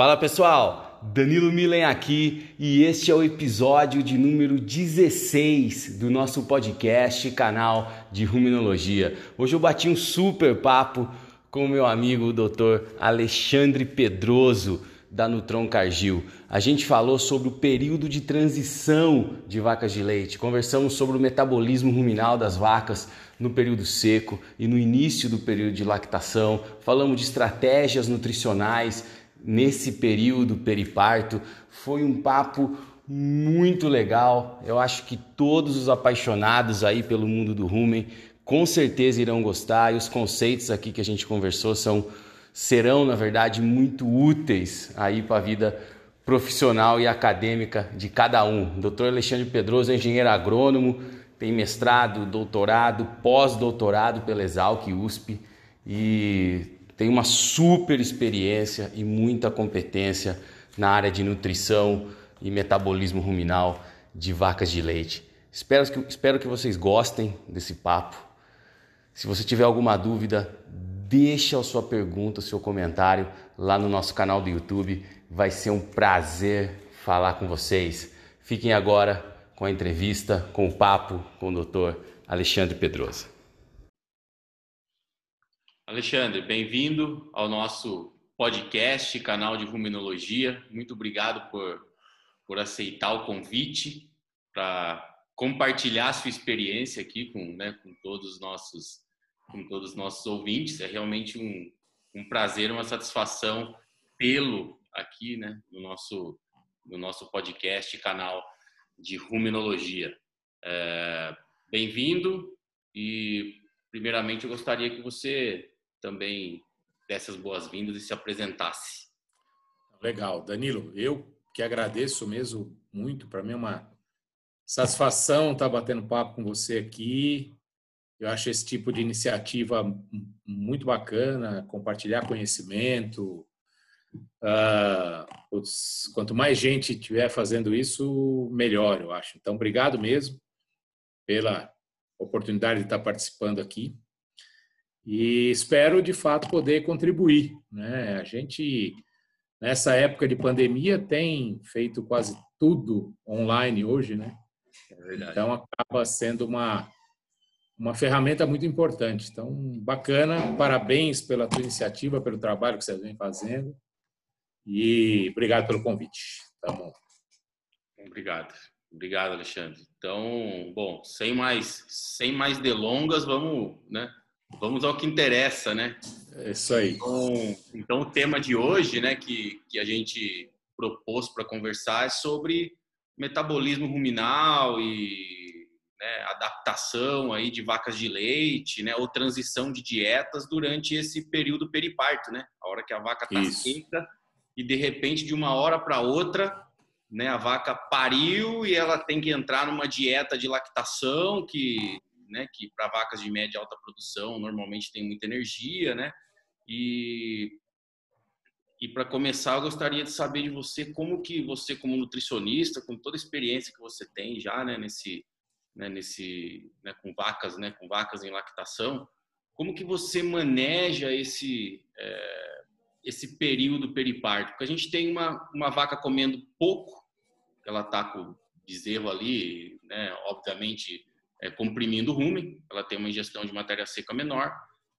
Fala pessoal, Danilo Milen aqui e este é o episódio de número 16 do nosso podcast canal de Ruminologia. Hoje eu bati um super papo com meu amigo o Dr. Alexandre Pedroso da Nutron Cargil. A gente falou sobre o período de transição de vacas de leite, conversamos sobre o metabolismo ruminal das vacas no período seco e no início do período de lactação, falamos de estratégias nutricionais nesse período periparto. Foi um papo muito legal. Eu acho que todos os apaixonados aí pelo mundo do rumen com certeza irão gostar e os conceitos aqui que a gente conversou são serão, na verdade, muito úteis aí para a vida profissional e acadêmica de cada um. Dr. Alexandre Pedroso é engenheiro agrônomo, tem mestrado, doutorado, pós-doutorado pela Exalc USP e tem uma super experiência e muita competência na área de nutrição e metabolismo ruminal de vacas de leite. Espero que, espero que vocês gostem desse papo. Se você tiver alguma dúvida, deixa a sua pergunta, o seu comentário lá no nosso canal do YouTube. Vai ser um prazer falar com vocês. Fiquem agora com a entrevista, com o papo com o Dr. Alexandre Pedroso. Alexandre, bem-vindo ao nosso podcast, canal de Ruminologia. Muito obrigado por, por aceitar o convite para compartilhar sua experiência aqui com, né, com todos os nossos com todos os nossos ouvintes. É realmente um, um prazer, uma satisfação tê-lo aqui, né, no nosso no nosso podcast, canal de Ruminologia. É, Bem-vindo e primeiramente eu gostaria que você também desse as boas-vindas e se apresentasse. Legal. Danilo, eu que agradeço mesmo muito. Para mim é uma satisfação estar batendo papo com você aqui. Eu acho esse tipo de iniciativa muito bacana, compartilhar conhecimento. Uh, quanto mais gente tiver fazendo isso, melhor, eu acho. Então, obrigado mesmo pela oportunidade de estar participando aqui e espero de fato poder contribuir. Né? A gente nessa época de pandemia tem feito quase tudo online hoje, né? É então acaba sendo uma uma ferramenta muito importante. Então bacana, parabéns pela tua iniciativa, pelo trabalho que você vem fazendo e obrigado pelo convite. Tá bom. Obrigado. Obrigado, Alexandre. Então, bom, sem mais sem mais delongas, vamos, né? Vamos ao que interessa, né? É isso aí. Então, então o tema de hoje, né, que, que a gente propôs para conversar é sobre metabolismo ruminal e né, adaptação aí de vacas de leite, né, ou transição de dietas durante esse período periparto, né? A hora que a vaca está seca e de repente de uma hora para outra, né, a vaca pariu e ela tem que entrar numa dieta de lactação que né, que para vacas de média e alta produção normalmente tem muita energia, né? E e para começar, eu gostaria de saber de você como que você como nutricionista, com toda a experiência que você tem já, né, nesse né, nesse né, com vacas, né, com vacas em lactação, como que você maneja esse é, esse período periparto? Porque a gente tem uma uma vaca comendo pouco, ela tá com bezerro ali, né, obviamente é, comprimindo o rumen, ela tem uma ingestão de matéria seca menor,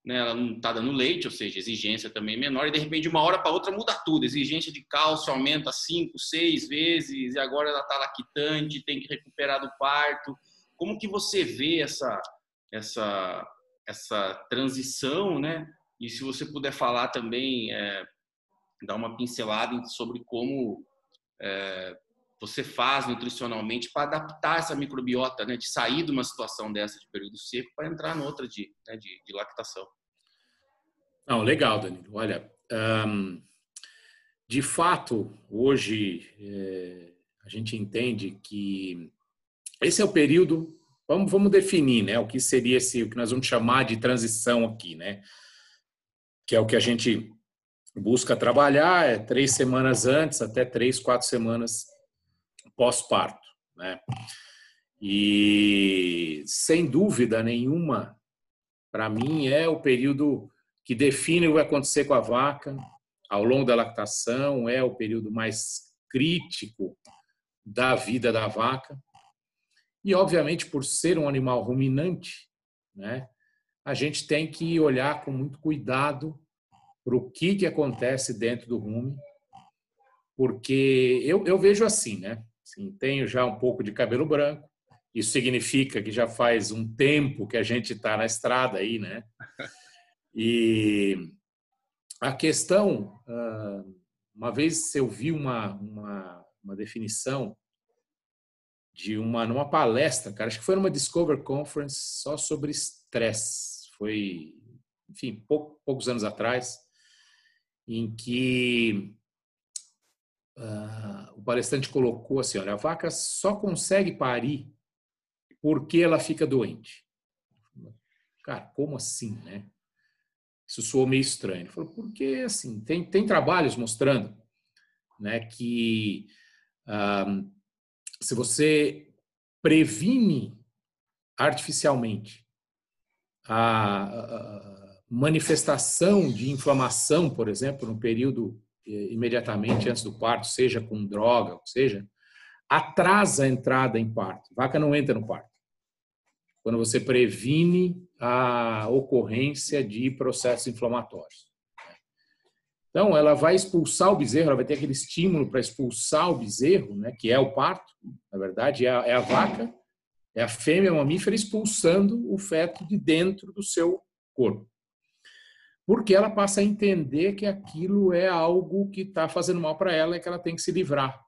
né, ela não está dando leite, ou seja, exigência também menor, e de repente de uma hora para outra muda tudo, exigência de cálcio aumenta cinco, seis vezes, e agora ela está lactante, tem que recuperar do parto. Como que você vê essa, essa, essa transição, né? E se você puder falar também, é, dar uma pincelada sobre como é, você faz nutricionalmente para adaptar essa microbiota, né, de sair de uma situação dessa de período seco para entrar noutra de, né, de, de, lactação. Não, legal, Danilo. Olha, de fato, hoje é, a gente entende que esse é o período. Vamos, vamos definir, né, o que seria esse, o que nós vamos chamar de transição aqui, né, que é o que a gente busca trabalhar, é três semanas antes até três, quatro semanas pós-parto. Né? E, sem dúvida nenhuma, para mim é o período que define o que vai acontecer com a vaca ao longo da lactação, é o período mais crítico da vida da vaca. E, obviamente, por ser um animal ruminante, né, a gente tem que olhar com muito cuidado para o que, que acontece dentro do rume, porque eu, eu vejo assim, né? Assim, tenho já um pouco de cabelo branco, isso significa que já faz um tempo que a gente está na estrada aí, né? E a questão, ah, uma vez eu vi uma, uma, uma definição de uma numa palestra, cara, acho que foi numa Discover Conference só sobre estresse. Foi, enfim, pouco, poucos anos atrás, em que uh, o palestrante colocou assim, olha, a vaca só consegue parir porque ela fica doente. Cara, como assim, né? Isso soou meio estranho. Ele falou, porque assim, tem, tem trabalhos mostrando né, que uh, se você previne artificialmente a, manifestação de inflamação, por exemplo, no período imediatamente antes do parto, seja com droga, ou seja, atrasa a entrada em parto. Vaca não entra no parto. Quando você previne a ocorrência de processos inflamatórios. Então, ela vai expulsar o bezerro, ela vai ter aquele estímulo para expulsar o bezerro, né, que é o parto, na verdade, é a, é a vaca, é a fêmea mamífera expulsando o feto de dentro do seu corpo. Porque ela passa a entender que aquilo é algo que está fazendo mal para ela e que ela tem que se livrar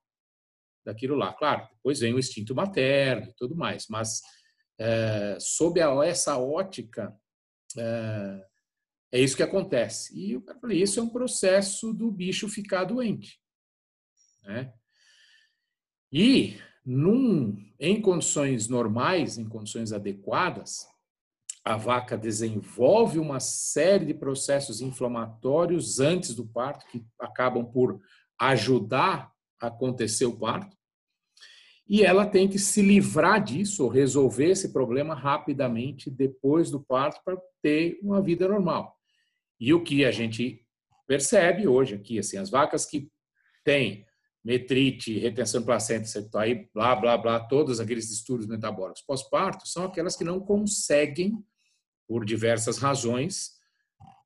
daquilo lá. Claro, depois vem o instinto materno e tudo mais, mas é, sob a, essa ótica, é, é isso que acontece. E eu falei, isso é um processo do bicho ficar doente. Né? E num, em condições normais, em condições adequadas, a vaca desenvolve uma série de processos inflamatórios antes do parto que acabam por ajudar a acontecer o parto. E ela tem que se livrar disso, resolver esse problema rapidamente depois do parto para ter uma vida normal. E o que a gente percebe hoje aqui, assim, as vacas que têm metrite, retenção de placenta, aí, blá, blá, blá, todos aqueles distúrbios metabólicos pós-parto, são aquelas que não conseguem, por diversas razões,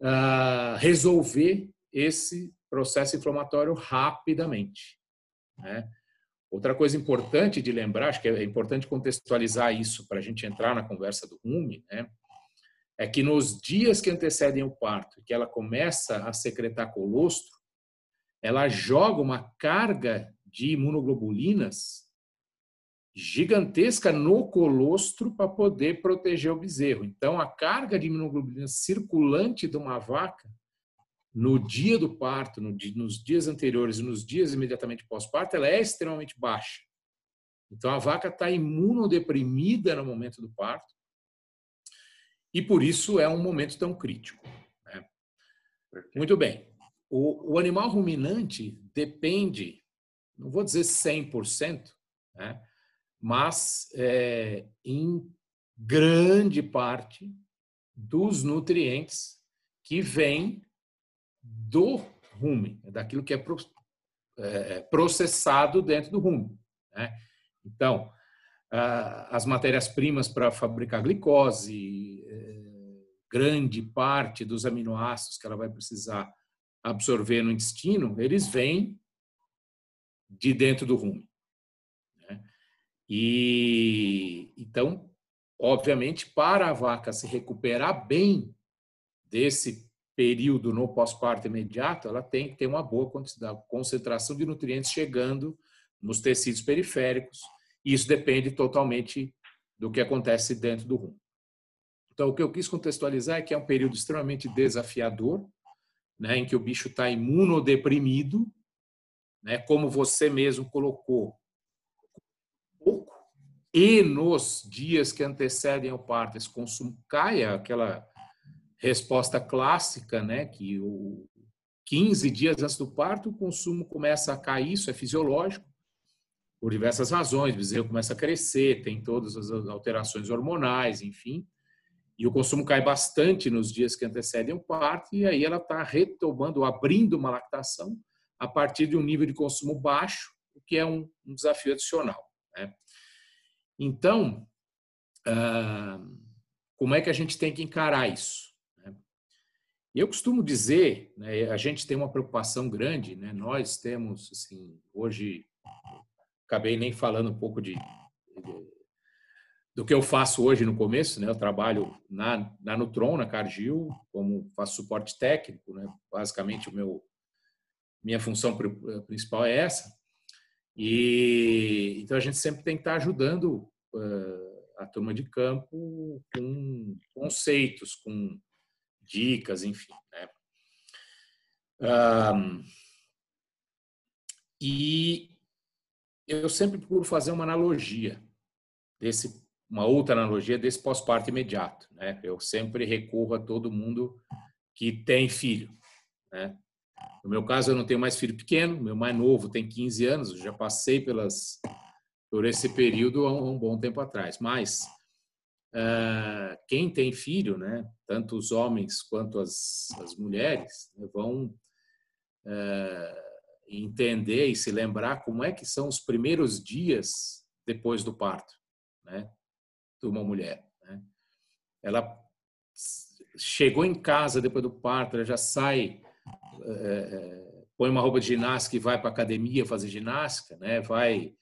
uh, resolver esse processo inflamatório rapidamente. Né? Outra coisa importante de lembrar, acho que é importante contextualizar isso para a gente entrar na conversa do RUME, né? é que nos dias que antecedem o parto, que ela começa a secretar colostro, ela joga uma carga de imunoglobulinas gigantesca no colostro para poder proteger o bezerro. Então, a carga de imunoglobulinas circulante de uma vaca no dia do parto, no dia, nos dias anteriores e nos dias imediatamente pós-parto, ela é extremamente baixa. Então, a vaca está imunodeprimida no momento do parto e por isso é um momento tão crítico. Né? Muito bem. O, o, animal ruminante depende, não vou dizer 100%, né? Mas é, em grande parte dos nutrientes que vêm do rumen, daquilo que é, é processado dentro do rumen. Né? Então, as matérias-primas para fabricar glicose, é, grande parte dos aminoácidos que ela vai precisar absorver no intestino, eles vêm de dentro do rumen. E então, obviamente, para a vaca se recuperar bem desse período no pós-parto imediato, ela tem que ter uma boa concentração de nutrientes chegando nos tecidos periféricos, e isso depende totalmente do que acontece dentro do rumo. Então, o que eu quis contextualizar é que é um período extremamente desafiador, né, em que o bicho está imunodeprimido, né, como você mesmo colocou, pouco, e nos dias que antecedem o parto, esse consumo cai, aquela resposta clássica, né, que o 15 dias antes do parto, o consumo começa a cair, isso é fisiológico, por diversas razões, o bezerro começa a crescer, tem todas as alterações hormonais, enfim. e o consumo cai bastante nos dias que antecedem o parto, e aí ela está retomando, abrindo uma lactação a partir de um nível de consumo baixo, o que é um, um desafio adicional. Né? Então, ah, como é que a gente tem que encarar isso? Né? Eu costumo dizer, né, a gente tem uma preocupação grande, né? nós temos, assim, hoje, acabei nem falando um pouco de, de do que eu faço hoje no começo, né? Eu trabalho na, na Nutron, na Cargill, como faço suporte técnico, né? Basicamente o meu minha função principal é essa. E então a gente sempre tem que estar ajudando uh, a turma de campo com conceitos, com dicas, enfim. Né? Um, e eu sempre procuro fazer uma analogia desse uma outra analogia desse pós-parto imediato. Né? Eu sempre recorro a todo mundo que tem filho. Né? No meu caso, eu não tenho mais filho pequeno, meu mais novo tem 15 anos, eu já passei pelas, por esse período há um, bom tempo atrás. Mas uh, quem tem filho, né, tanto os homens quanto as, as mulheres, né, vão uh, entender e se lembrar como é que são os primeiros dias depois do parto. Né? de uma mulher. Né? Ela chegou em casa depois do parto, ela já sai, é, põe uma roupa de ginástica e vai para a academia fazer ginástica, né? vai,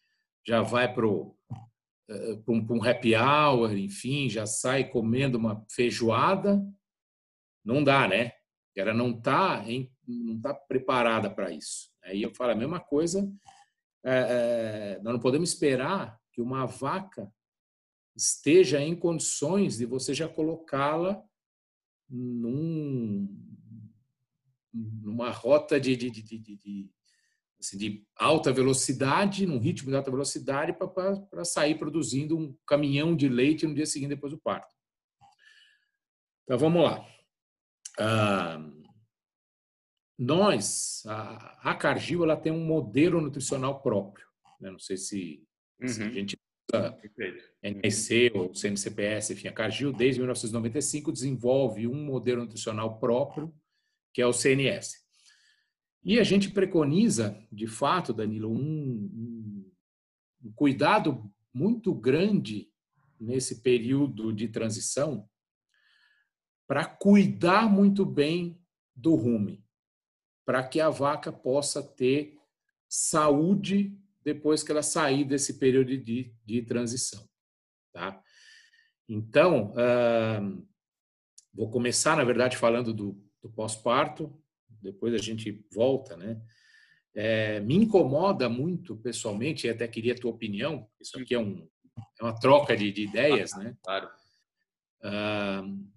já vai para é, um, um happy hour, enfim, já sai comendo uma feijoada. Não dá, né? Ela não está não tá preparada para isso. Aí eu falo a mesma coisa. É, é, nós não podemos esperar que uma vaca esteja em condições de você já colocá-la num, numa rota de, de, de, de, assim, de, alta velocidade, num ritmo de alta velocidade, para sair produzindo um caminhão de leite no dia seguinte depois do parto. Então vamos lá. Ah, nós, a, a Cargill, ela tem um modelo nutricional próprio. Né? Não sei se, uhum. se a gente NEC ou CNCPS, enfim, a Cargill, desde 1995, desenvolve um modelo nutricional próprio, que é o CNS. E a gente preconiza, de fato, Danilo, um, um cuidado muito grande nesse período de transição para cuidar muito bem do rumen, para que a vaca possa ter saúde depois que ela sair desse período de, de transição. Tá? Então, uh, vou começar, na verdade, falando do, do pós-parto, depois a gente volta, né? É, me incomoda muito, pessoalmente, e até queria a tua opinião, isso aqui é, um, é uma troca de, de ideias, né? Claro. Uh,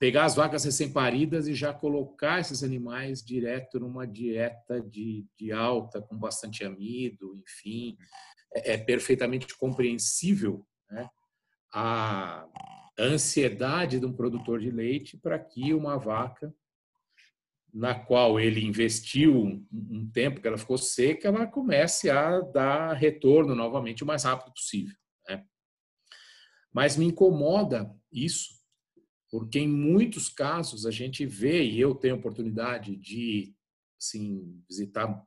pegar as vacas recém-paridas e já colocar esses animais direto numa dieta de, de alta, com bastante amido, enfim. É, é perfeitamente compreensível né, a ansiedade de um produtor de leite para que uma vaca na qual ele investiu um tempo que ela ficou seca, ela comece a dar retorno novamente o mais rápido possível. Né? Mas me incomoda isso porque em muitos casos a gente vê, e eu tenho oportunidade de assim, visitar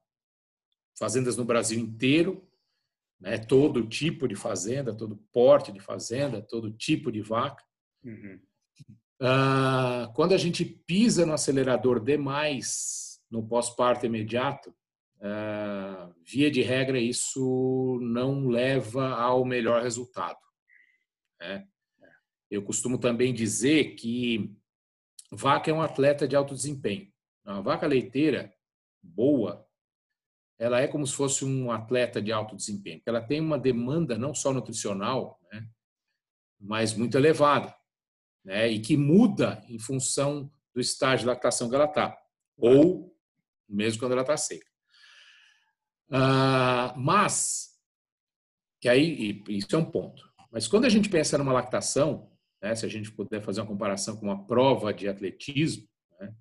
fazendas no Brasil inteiro, né, todo tipo de fazenda, todo porte de fazenda, todo tipo de vaca. Uhum. Ah, quando a gente pisa no acelerador demais no pós-parto imediato, ah, via de regra, isso não leva ao melhor resultado. Né? Eu costumo também dizer que vaca é um atleta de alto desempenho. Uma vaca leiteira boa, ela é como se fosse um atleta de alto desempenho. Ela tem uma demanda não só nutricional, né, mas muito elevada, né, e que muda em função do estágio de lactação que ela está, ou mesmo quando ela está seca. Ah, mas, que aí isso é um ponto. Mas quando a gente pensa numa lactação, né? se a gente puder fazer uma comparação com uma prova de atletismo. Né?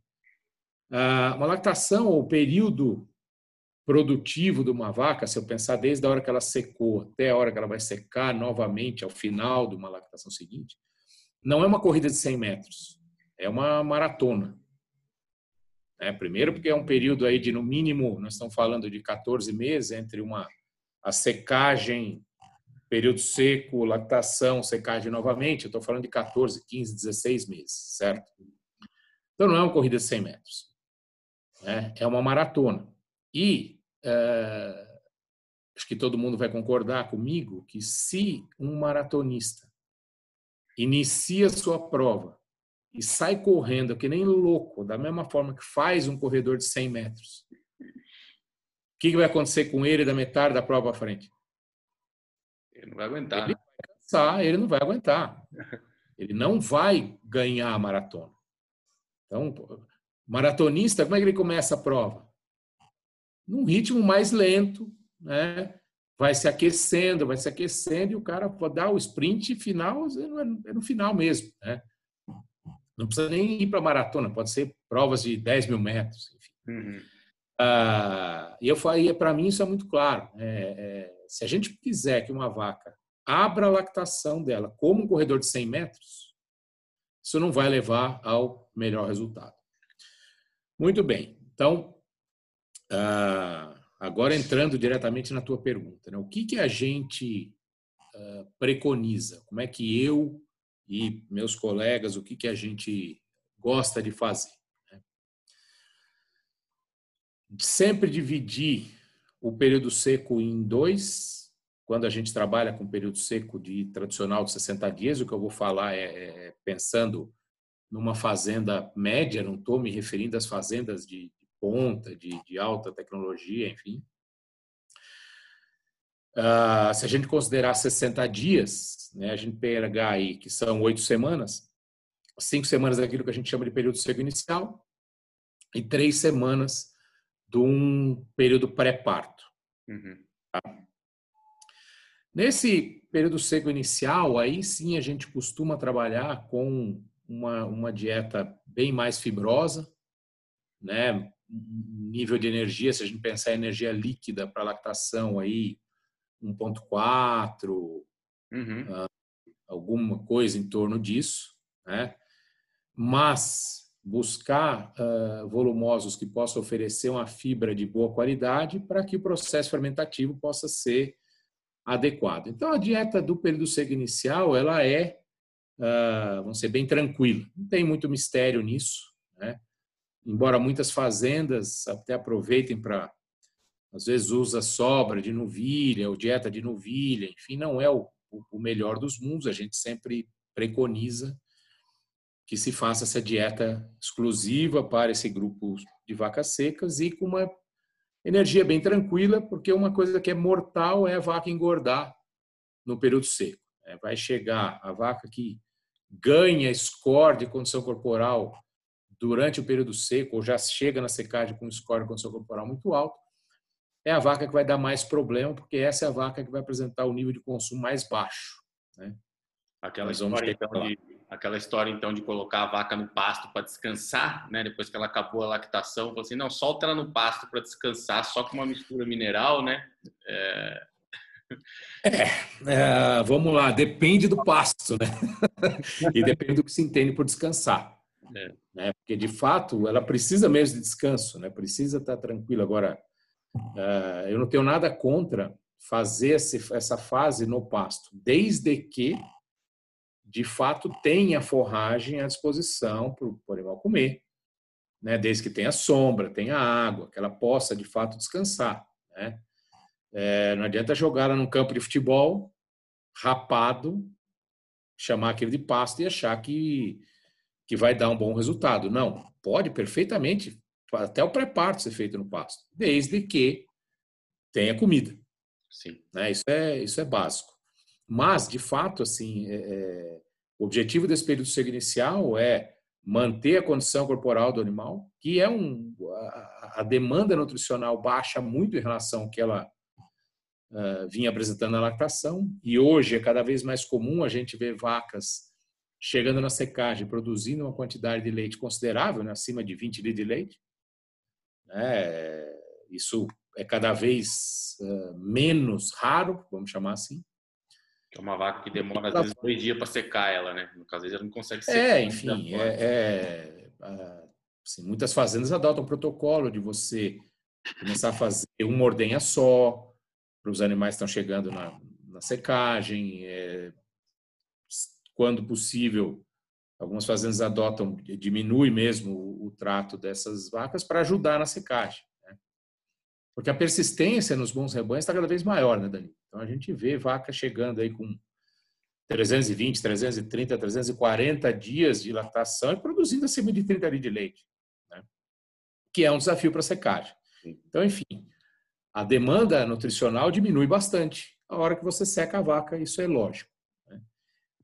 Ah, uma lactação, ou período produtivo de uma vaca, se eu pensar desde a hora que ela secou até a hora que ela vai secar novamente ao final de uma lactação seguinte, não é uma corrida de 100 metros, é uma maratona. É, primeiro porque é um período aí de no mínimo, nós estamos falando de 14 meses entre uma a secagem, período seco, lactação, secagem novamente, eu estou falando de 14, 15, 16 meses, certo? Então não é uma corrida de 100 metros, né? é uma maratona. E é, acho que todo mundo vai concordar comigo que se um maratonista inicia sua prova e sai correndo que nem louco, da mesma forma que faz um corredor de 100 metros, o que vai acontecer com ele da metade da prova à frente? Ele não vai aguentar. Ele vai cansar, ele não vai aguentar. Ele não vai ganhar a maratona. Então, maratonista, como é que ele começa a prova? Num ritmo mais lento, né? Vai se aquecendo, vai se aquecendo e o cara pode dar o sprint final, é no final mesmo. Né? Não precisa nem ir para maratona, pode ser provas de 10 mil metros. Uhum. Ah, e eu falei, para mim isso é muito claro. É, é, se a gente quiser que uma vaca abra a lactação dela como um corredor de 100 metros, isso não vai levar ao melhor resultado. Muito bem. Então, ah, agora entrando diretamente na tua pergunta, né? o que, que a gente ah, preconiza? Como é que eu e meus colegas, o que, que a gente gosta de fazer? Né? Sempre dividir o período seco em dois. Quando a gente trabalha com período seco de tradicional de 60 dias, o que eu vou falar é, é, é pensando numa fazenda média, não estou me referindo às fazendas de ponta, de, de, alta tecnologia, enfim. Uh, se a gente considerar 60 dias, né, a gente pegar aí que são oito semanas, cinco semanas daquilo que a gente chama de período seco inicial e três semanas de um período pré-parto. Uhum. Tá? Nesse período seco inicial, aí sim a gente costuma trabalhar com uma, uma dieta bem mais fibrosa, né? Nível de energia, se a gente pensar em energia líquida para lactação, aí 1.4, uhum. uh, alguma coisa em torno disso, né? mas buscar uh, volumosos que possam oferecer uma fibra de boa qualidade para que o processo fermentativo possa ser adequado. Então, a dieta do período seco inicial, ela é, uh, vamos ser bem tranquila, não tem muito mistério nisso, né? Embora muitas fazendas até aproveitem para, às vezes, usa sobra de novilha ou dieta de novilha, enfim, não é o, o melhor dos mundos, a gente sempre preconiza que se faça essa dieta exclusiva para esse grupo de vacas secas e com uma energia bem tranquila, porque uma coisa que é mortal é a vaca engordar no período seco. É, vai chegar a vaca que ganha score de condição corporal durante o período seco, ou já chega na secagem com score de condição corporal muito alto, é a vaca que vai dar mais problema, porque essa é a vaca que vai apresentar o nível de consumo mais baixo. Né? Aquela história, então, de, aquela história, então, de colocar a vaca no pasto para descansar, né? Depois que ela acabou a lactação, falou assim, não, solta ela no pasto para descansar, só com uma mistura mineral, né? É... É, é, vamos lá, depende do pasto, né? e depende do que se entende por descansar. É. Né? Porque, de fato, ela precisa mesmo de descanso, né? Precisa estar tranquila. Agora, é, eu não tenho nada contra fazer essa fase no pasto, desde que de fato tenha forragem à disposição para o animal comer, né? desde que tenha sombra, tenha água, que ela possa de fato descansar. Né? É, não adianta jogar ela num campo de futebol rapado, chamar aquele de pasto e achar que, que vai dar um bom resultado. Não, pode perfeitamente, até o pré-parto ser feito no pasto, desde que tenha comida. Sim. Né? Isso, é, isso é básico. Mas, de fato, assim, é, é, o objetivo desse período seco inicial é manter a condição corporal do animal, que é um a, a demanda nutricional baixa muito em relação ao que ela uh, vinha apresentando na lactação, e hoje é cada vez mais comum a gente ver vacas chegando na secagem, produzindo uma quantidade de leite considerável, né, acima de 20 litros de leite. É, isso é cada vez uh, menos raro, vamos chamar assim. É uma vaca que demora, às vezes, dois dias para secar ela, né? No caso, às vezes, ela não consegue secar. É, enfim, é, é, assim, muitas fazendas adotam o protocolo de você começar a fazer uma ordenha só para os animais que estão chegando na, na secagem. É, quando possível, algumas fazendas adotam, diminui mesmo o, o trato dessas vacas para ajudar na secagem. Né? Porque a persistência nos bons rebanhos está cada vez maior, né, Dani? Então a gente vê vaca chegando aí com 320, 330, 340 dias de lactação e produzindo acima de 30 litros de leite, né? que é um desafio para a secagem. Então, enfim, a demanda nutricional diminui bastante a hora que você seca a vaca, isso é lógico.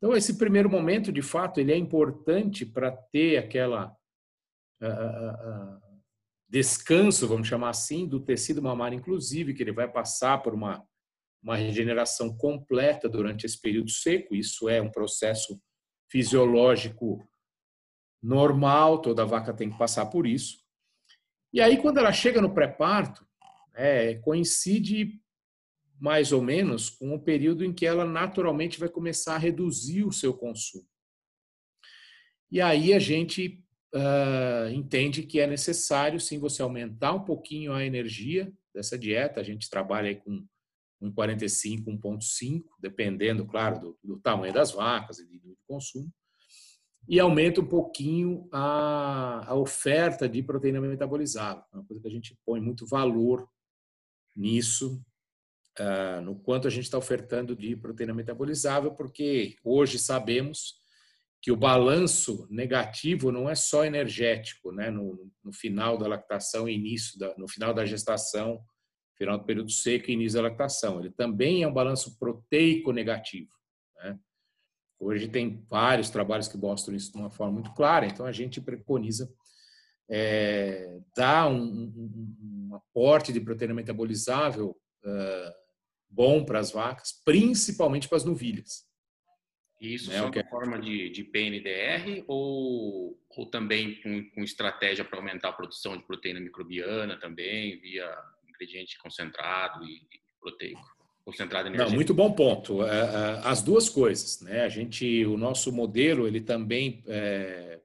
Então, esse primeiro momento, de fato, ele é importante para ter aquela uh, uh, descanso, vamos chamar assim, do tecido mamário, inclusive, que ele vai passar por uma, uma regeneração completa durante esse período seco. Isso é um processo fisiológico normal, toda vaca tem que passar por isso. E aí, quando ela chega no pré-parto, é, coincide mais ou menos com o período em que ela naturalmente vai começar a reduzir o seu consumo. E aí a gente uh, entende que é necessário, sim, você aumentar um pouquinho a energia dessa dieta. A gente trabalha aí com 1,45, 1,5, dependendo, claro, do, do, tamanho das vacas e do consumo e aumenta um pouquinho a, a oferta de proteína metabolizável. É uma coisa que a gente põe muito valor nisso, uh, no quanto a gente está ofertando de proteína metabolizável, porque hoje sabemos que o balanço negativo não é só energético, né? no, no final da lactação início, da, no final da gestação, final do período seco e início da lactação. Ele também é um balanço proteico negativo. Né? Hoje tem vários trabalhos que mostram isso de uma forma muito clara, então a gente preconiza é, dar um, um, um, aporte de proteína metabolizável uh, bom para as vacas, principalmente para as novilhas. Isso né? só que é forma de, de PNDR ou, ou também com, com estratégia para aumentar a produção de proteína microbiana também, via ingrediente concentrado e, e proteico? concentrada Não, muito bom ponto. É, é, as duas coisas, né? A gente, o nosso modelo, ele também é,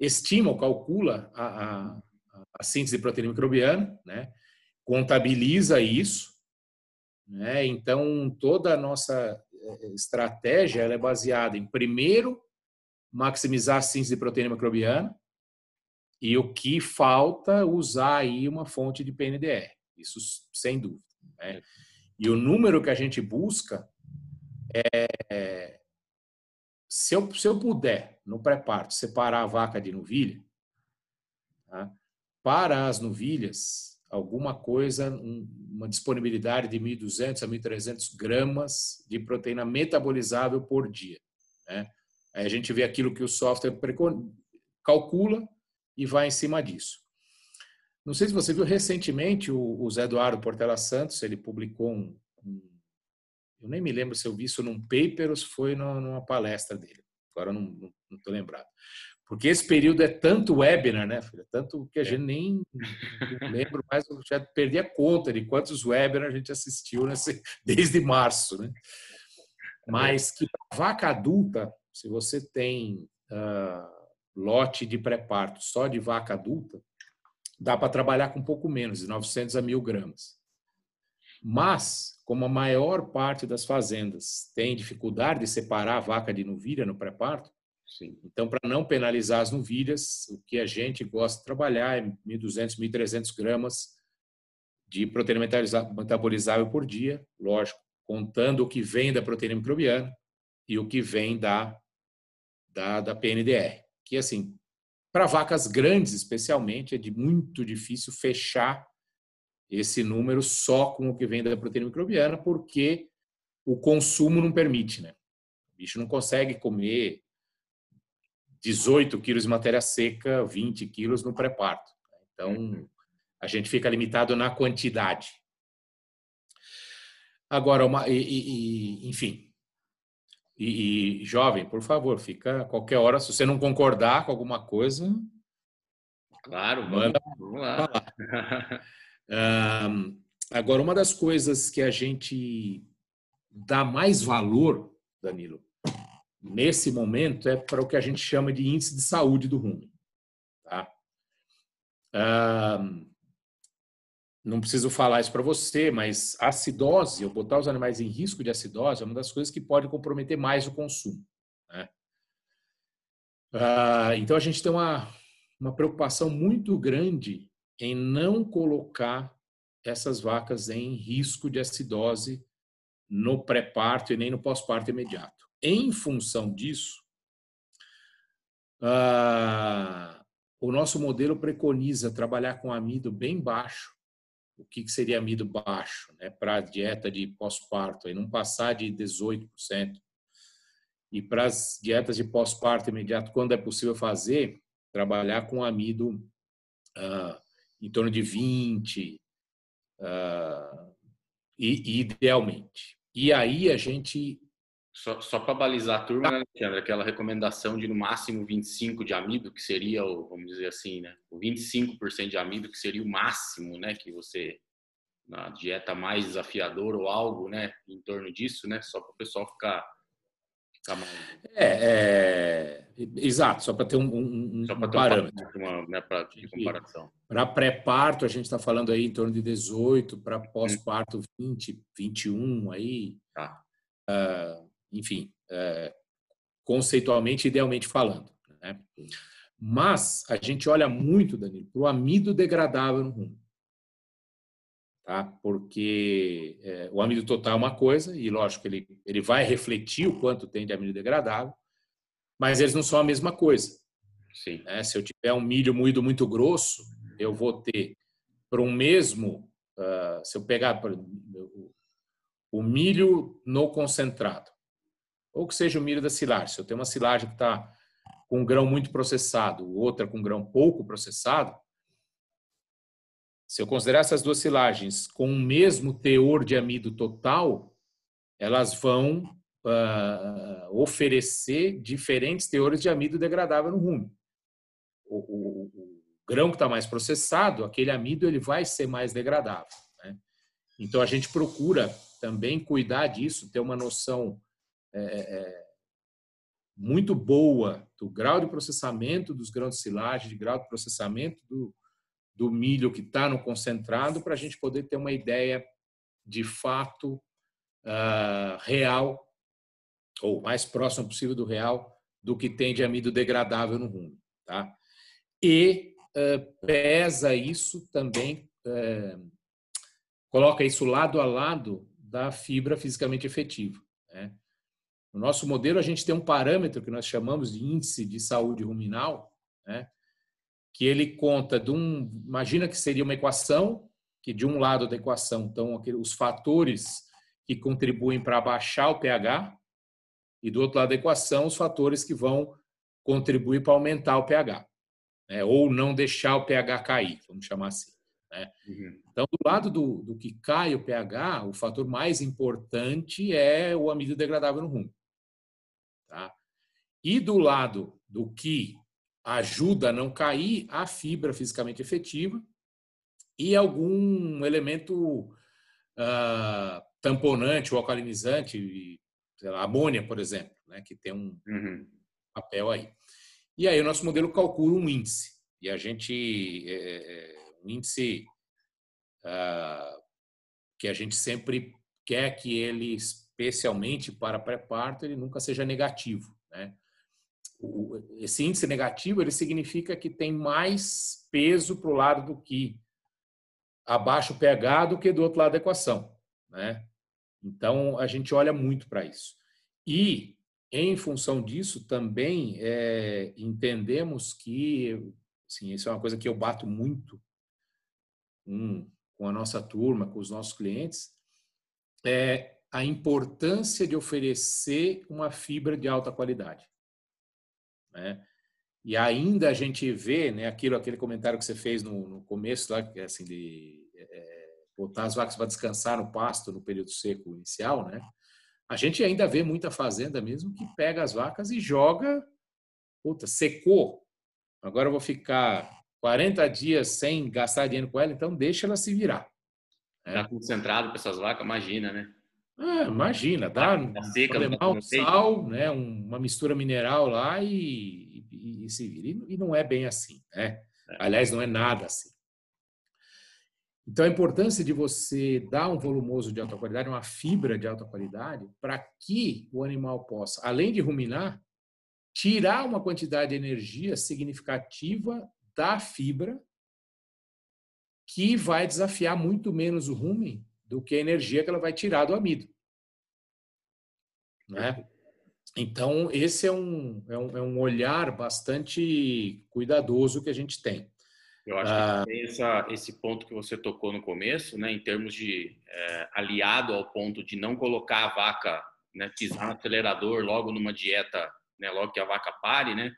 estima ou calcula a, a, a, síntese de proteína microbiana, né? Contabiliza isso, né? Então toda a nossa é, estratégia é baseada em primeiro maximizar a síntese de proteína microbiana e o que falta usar aí uma fonte de PNDR. Isso sem dúvida. Né? E o número que a gente busca é. Se eu, se eu puder, no pré-parto, separar a vaca de novilha, tá? para as novilhas, alguma coisa, uma disponibilidade de 1.200 a 1.300 gramas de proteína metabolizável por dia. Né? Aí a gente vê aquilo que o software calcula e vai em cima disso. Não sei se você viu recentemente o, Zé Eduardo Portela Santos, ele publicou um, um, eu nem me lembro se eu vi isso num paper ou se foi numa palestra dele. Agora não estou lembrado. Porque esse período é tanto webinar, né, filha? Tanto que a é. gente nem lembro mais, eu já perdi a conta de quantos webinars a gente assistiu nesse, desde março, né? Mas que vaca adulta, se você tem uh, lote de pré-parto só de vaca adulta, dá para trabalhar com um pouco menos, de 900 a 1.000 gramas. Mas, como a maior parte das fazendas tem dificuldade de separar a vaca de novilha no pré-parto, então, para não penalizar as novilhas, o que a gente gosta de trabalhar é 1.200, 1.300 gramas de proteína metabolizável por dia, lógico, contando o que vem da proteína microbiana e o que vem da, da, da PNDR. Que, assim, para vacas grandes, especialmente, é de muito difícil fechar esse número só com o que vem da proteína microbiana, porque o consumo não permite, né? O bicho não consegue comer 18 quilos de matéria seca, 20 quilos no pré-parto. Então, a gente fica limitado na quantidade. Agora, uma, e, e, enfim, e, e, jovem, por favor, fica qualquer hora, se você não concordar com alguma coisa. Claro, manda. Vamos lá. um, agora, uma das coisas que a gente dá mais valor, Danilo, nesse momento é para o que a gente chama de índice de saúde do rumo. Tá? Não preciso falar isso para você, mas acidose, eu botar os animais em risco de acidose, é uma das coisas que pode comprometer mais o consumo. Né? Então a gente tem uma, uma preocupação muito grande em não colocar essas vacas em risco de acidose no pré-parto e nem no pós-parto imediato. Em função disso, ah, o nosso modelo preconiza trabalhar com amido bem baixo o que seria amido baixo, né, para dieta de pós-parto, não passar de 18%. E para as dietas de pós-parto imediato, quando é possível fazer, trabalhar com amido ah, em torno de 20, ah, e, idealmente. E aí a gente só, só para balizar a turma, né, Alexandre, aquela recomendação de no máximo 25 de amido, que seria, o, vamos dizer assim, né, o 25% de amido, que seria o máximo, né, que você, na dieta mais desafiadora ou algo, né, em torno disso, né, só para o pessoal ficar. É, é, exato, só para ter um, um, só um parâmetro. Uma, né, de comparação. Para pré-parto, a gente está falando aí em torno de 18, para pós-parto 20, 21, aí... Tá. Uh, enfim, é, conceitualmente, idealmente falando. Né? Mas a gente olha muito, Danilo, para o amido degradável no rumo. Tá? Porque é, o amido total é uma coisa, e lógico, ele, ele vai refletir o quanto tem de amido degradável, mas eles não são a mesma coisa. Sim. Né? Se eu tiver um milho moído muito grosso, eu vou ter para um mesmo, uh, se eu pegar o milho no concentrado, ou que seja o milho da silagem. Se eu tenho uma silagem que está com grão muito processado, outra com grão pouco processado, se eu considerar essas duas silagens com o mesmo teor de amido total, elas vão uh, oferecer diferentes teores de amido degradável no rumo. O, o, o grão que está mais processado, aquele amido ele vai ser mais degradável. Né? Então a gente procura também cuidar disso, ter uma noção é, é, é, muito boa do grau de processamento dos grãos de silagem, de grau de processamento do, do milho que está no concentrado, para a gente poder ter uma ideia de fato uh, real, ou mais próximo possível do real, do que tem de amido degradável no rumo. Tá? E uh, pesa isso também, uh, coloca isso lado a lado da fibra fisicamente efetiva. Né? No nosso modelo, a gente tem um parâmetro que nós chamamos de índice de saúde ruminal, né? que ele conta de um. Imagina que seria uma equação, que de um lado da equação estão os fatores que contribuem para baixar o pH, e do outro lado da equação, os fatores que vão contribuir para aumentar o pH, né? ou não deixar o pH cair, vamos chamar assim. Né? Uhum. Então, do lado do, do que cai o pH, o fator mais importante é o amido degradável no rumo. Tá? E do lado do que ajuda a não cair, a fibra fisicamente efetiva e algum elemento uh, tamponante ou alcalinizante, sei lá, amônia, por exemplo, né, que tem um uhum. papel aí. E aí o nosso modelo calcula um índice. E a gente, é, é, um índice uh, que a gente sempre quer que ele especialmente para pré-parto, ele nunca seja negativo. Né? esse índice negativo ele significa que tem mais peso para o lado do que abaixo o pH do que do outro lado da equação. Né? Então, a gente olha muito para isso. E, em função disso, também é, entendemos que, assim, isso é uma coisa que eu bato muito um, com a nossa turma, com os nossos clientes, é a importância de oferecer uma fibra de alta qualidade. Né? E ainda a gente vê, né, aquilo, aquele comentário que você fez no, no começo, lá, é assim, de é, botar as vacas para descansar no pasto no período seco inicial, né? A gente ainda vê muita fazenda mesmo que pega as vacas e joga, puta, secou. Agora eu vou ficar 40 dias sem gastar dinheiro com ela, então deixa ela se virar. Né? Tá concentrado para essas vacas, imagina, né? Ah, imagina, dá seca, um sal, né, uma mistura mineral lá e, e, e se vira. E não é bem assim, né? É. Aliás, não é nada assim. Então, a importância de você dar um volumoso de alta qualidade, uma fibra de alta qualidade, para que o animal possa, além de ruminar, tirar uma quantidade de energia significativa da fibra, que vai desafiar muito menos o rumen do que a energia que ela vai tirar do amido. Né? Então, esse é um, é um, é um olhar bastante cuidadoso que a gente tem. Eu acho ah, que essa, esse ponto que você tocou no começo, né, em termos de é, aliado ao ponto de não colocar a vaca, né, pisar no acelerador logo numa dieta, né, logo que a vaca pare, né?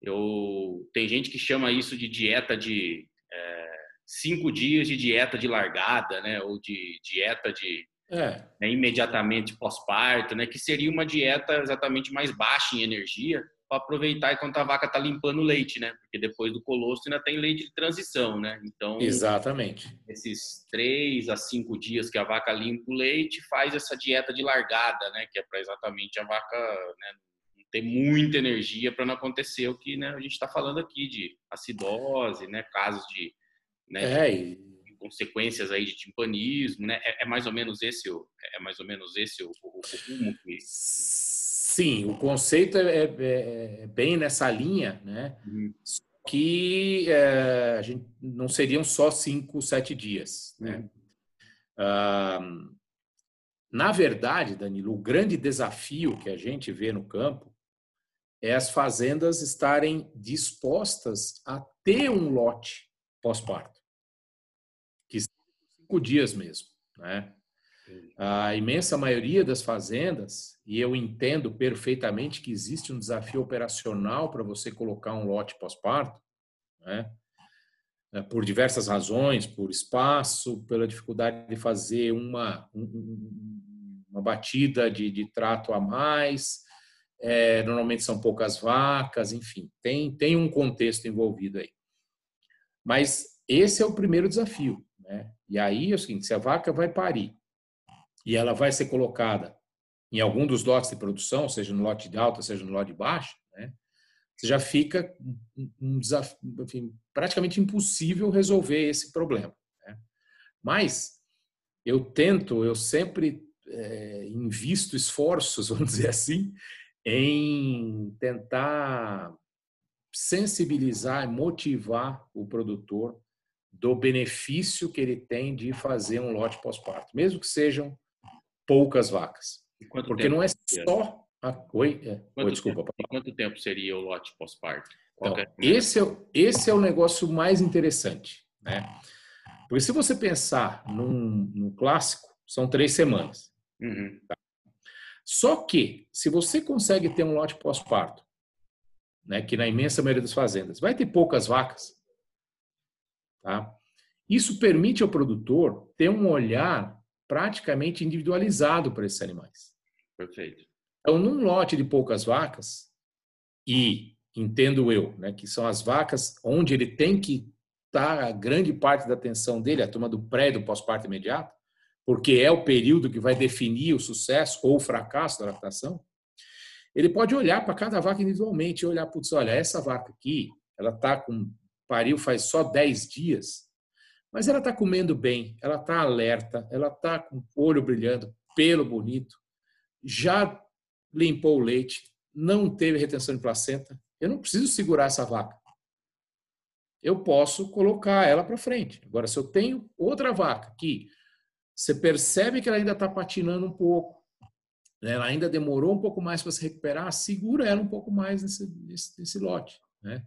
Eu tem gente que chama isso de dieta de é, cinco dias de dieta de largada, né, ou de dieta de é. né, imediatamente pós-parto, né, que seria uma dieta exatamente mais baixa em energia para aproveitar enquanto a vaca está limpando o leite, né? Porque depois do colostro ainda tem leite de transição, né? Então, exatamente. Esses três a cinco dias que a vaca limpa o leite, faz essa dieta de largada, né? Que é para exatamente a vaca né, ter muita energia para não acontecer o que né, a gente está falando aqui de acidose, né? Casos de, né, é, de consequências aí de timpanismo, né? É, é, mais ou menos esse o é mais ou menos esse o, o, rumo que Sim, o conceito é, é, é bem nessa linha, né? Uhum. Que é, a gente não seriam só cinco, sete dias, né? Uhum. Ah, na verdade, Danilo, o grande desafio que a gente vê no campo é as fazendas estarem dispostas a ter um lote pós-parto, cinco dias mesmo, né? A imensa maioria das fazendas, e eu entendo perfeitamente que existe um desafio operacional para você colocar um lote pós-parto, né? É, por diversas razões, por espaço, pela dificuldade de fazer uma, uma batida de, de trato a mais, é, normalmente são poucas vacas, enfim, tem, tem um contexto envolvido aí. Mas esse é o primeiro desafio. Né? E aí é o seguinte: se a vaca vai parir e ela vai ser colocada em algum dos lotes de produção, seja no lote de alta, seja no lote de baixa, né? você já fica um desafio, enfim, praticamente impossível resolver esse problema. Né? Mas eu tento, eu sempre é, invisto esforços, vamos dizer assim, em tentar sensibilizar e motivar o produtor do benefício que ele tem de fazer um lote pós-parto, mesmo que sejam poucas vacas. Porque não é só. A... Oi? É. Oi, desculpa. Tempo, quanto tempo seria o lote pós-parto? Então, é esse, é, esse é o negócio mais interessante. Né? Porque se você pensar num, num clássico, são três semanas. Uhum. Tá? Só que, se você consegue ter um lote pós-parto, né, que na imensa maioria das fazendas vai ter poucas vacas, tá? isso permite ao produtor ter um olhar praticamente individualizado para esses animais. Perfeito. Então, num lote de poucas vacas, e entendo eu, né, que são as vacas onde ele tem que estar a grande parte da atenção dele, a turma do pré e do pós-parto imediato, porque é o período que vai definir o sucesso ou o fracasso da adaptação, ele pode olhar para cada vaca individualmente e olhar, putz, olha, essa vaca aqui, ela está com pariu faz só 10 dias, mas ela está comendo bem, ela está alerta, ela está com o olho brilhando, pelo bonito, já limpou o leite, não teve retenção de placenta. Eu não preciso segurar essa vaca. Eu posso colocar ela para frente. Agora, se eu tenho outra vaca que você percebe que ela ainda está patinando um pouco, né? ela ainda demorou um pouco mais para se recuperar, segura ela um pouco mais nesse, nesse, nesse lote. Né?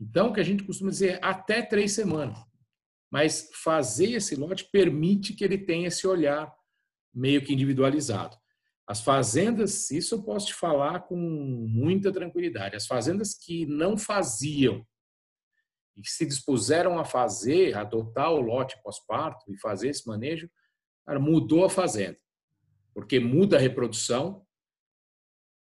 Então, o que a gente costuma dizer é até três semanas mas fazer esse lote permite que ele tenha esse olhar meio que individualizado. As fazendas, isso eu posso te falar com muita tranquilidade, as fazendas que não faziam e que se dispuseram a fazer, a adotar o lote pós-parto e fazer esse manejo, cara, mudou a fazenda, porque muda a reprodução,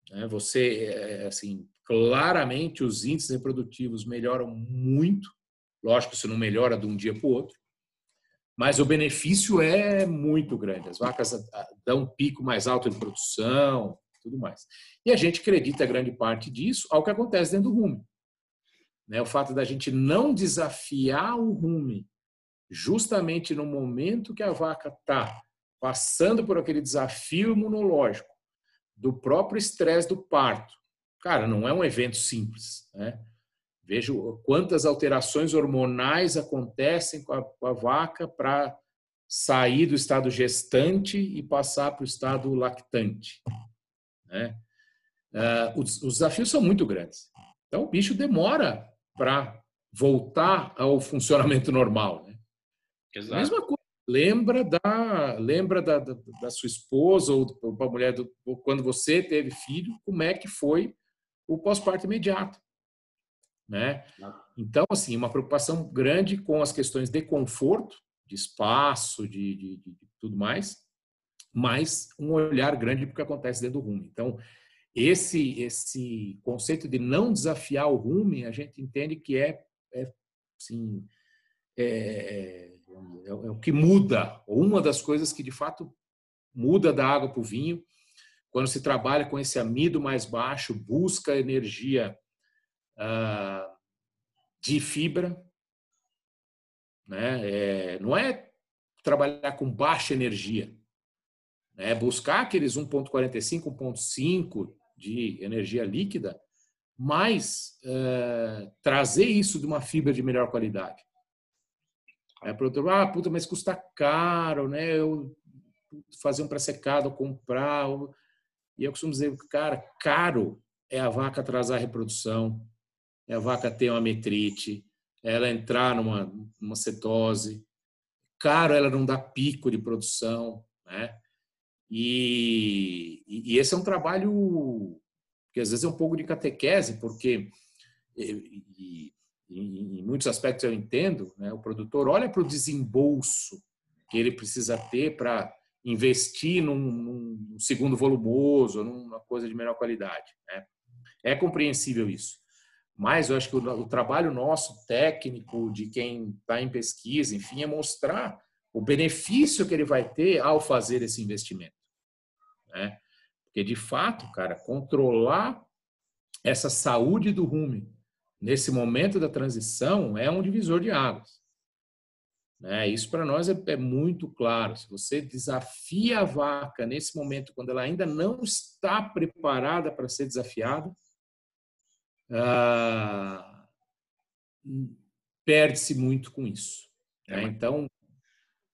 né? você, é, assim, claramente os índices reprodutivos melhoram muito, Lógico, isso não melhora de um dia para o outro. mas o benefício é muito grande. As vacas dão um pico mais alto de produção, tudo mais. E a gente acredita grande parte disso ao que acontece dentro do rume. Né? O fato da gente não desafiar o rume justamente no momento que a vaca está passando por aquele desafio imunológico do próprio estresse do parto. Cara, não é um evento simples. Né? Vejo quantas alterações hormonais acontecem com a, com a vaca para sair do estado gestante e passar para o estado lactante. Né? Uh, os, os, desafios são muito grandes. Então, o bicho demora para voltar ao funcionamento normal. Né? Exato. Mesma coisa. Lembra da, lembra da, da, da sua esposa ou da mulher do, quando você teve filho, como é que foi o pós-parto imediato? Né? Então, assim, uma preocupação grande com as questões de conforto, de espaço, de, de, de tudo mais, mas um olhar grande para o que acontece dentro do rumo. Então, esse esse conceito de não desafiar o rumo, a gente entende que é, é assim, é, é, é, o que muda, ou uma das coisas que de fato muda da água para o vinho, quando se trabalha com esse amido mais baixo, busca energia ah, de fibra. Né? É, não é trabalhar com baixa energia, é buscar aqueles 1,45, 1,5 de energia líquida, mas é, trazer isso de uma fibra de melhor qualidade. É produtor, ah, puta, mas custa caro, né? Eu fazer um pré-secado, comprar. E eu costumo dizer, cara, caro é a vaca atrasar a reprodução, é a vaca ter uma metrite, é ela entrar numa, numa cetose. Caro ela não dá pico de produção, né? E, e, esse é um trabalho que às vezes é um pouco de catequese, porque e, e, em muitos aspectos eu entendo, né? o produtor olha para o desembolso que ele precisa ter para investir num, num, segundo volumoso, numa coisa de melhor qualidade. Né? É compreensível isso. Mas eu acho que o, o trabalho nosso, técnico, de quem está em pesquisa, enfim, é mostrar o benefício que ele vai ter ao fazer esse investimento. Né? Porque, de fato, cara, controlar essa saúde do rumen nesse momento da transição é um divisor de águas. Né? Isso para nós é, é, muito claro. Se você desafia a vaca nesse momento, quando ela ainda não está preparada para ser desafiada, ah, perde-se muito com isso. Né? Então.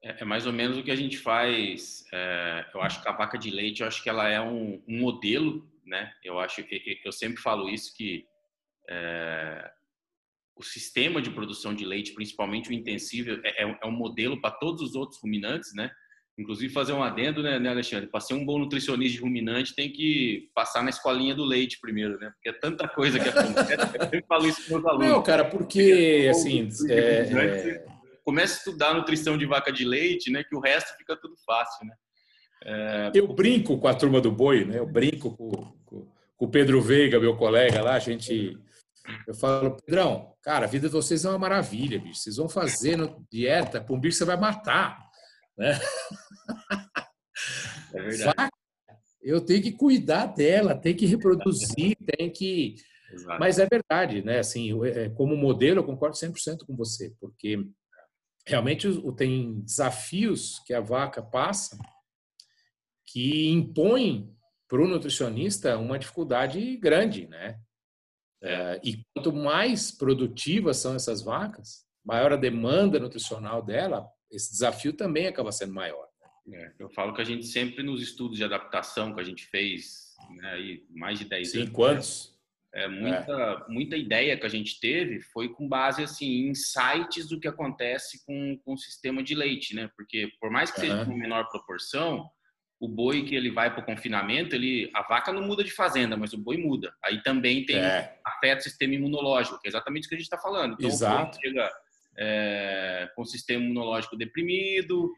É, é, mais ou menos o que a gente faz. É, eu acho que a vaca de leite, eu acho que ela é um, um modelo, né? Eu acho, eu sempre falo isso que é, o sistema de produção de leite, principalmente o intensível, é, é, é um modelo para todos os outros ruminantes, né? Inclusive fazer um adendo, né, né Alexandre? Para ser um bom nutricionista de ruminante, tem que passar na escolinha do leite primeiro, né? Porque é tanta coisa que acontece. Eu sempre falo isso com meus alunos. Não, cara, porque, assim... É, é... Começa a estudar nutrição de vaca de leite, né? Que o resto fica tudo fácil, né? É... Eu brinco com a turma do boi, né? Eu brinco com, com, com o Pedro Veiga, meu colega lá, a gente... Eu falo, Pedrão, cara, a vida de vocês é uma maravilha, bicho. Vocês vão fazendo dieta com um bicho você vai matar. Né? É verdade. eu tenho que cuidar dela, tem que reproduzir, tem que. Exato. Mas é verdade, né? Assim, é, como modelo, eu concordo 100% com você, porque realmente tem desafios que a vaca passa que impõem para o nutricionista uma dificuldade grande, né? É, e quanto mais produtivas são essas vacas, maior a demanda nutricional dela, esse desafio também acaba sendo maior. É, eu falo que a gente sempre nos estudos de adaptação que a gente fez, né, aí, mais de 10 Sim, anos. quantos? É, muita, é. muita ideia que a gente teve foi com base assim, em insights do que acontece com, com o sistema de leite, né? Porque por mais que uhum. seja uma menor proporção, o boi que ele vai para o confinamento, ele, a vaca não muda de fazenda, mas o boi muda. Aí também tem é. afeta o sistema imunológico, que é exatamente o que a gente está falando. Então, Exato. O boi chega é, com o sistema imunológico deprimido,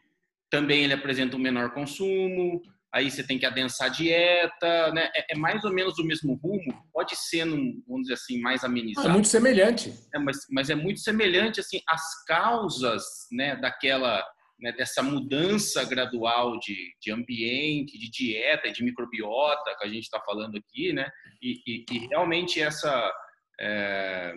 também ele apresenta um menor consumo, aí você tem que adensar a dieta, né? É, é, mais ou menos o mesmo rumo, pode ser, num, vamos dizer assim, mais amenizado. É muito semelhante. É, mas, mas é muito semelhante, assim, as causas, né, daquela né, dessa mudança gradual de, de ambiente, de dieta, de microbiota que a gente está falando aqui, né? E, e, e realmente essa, é,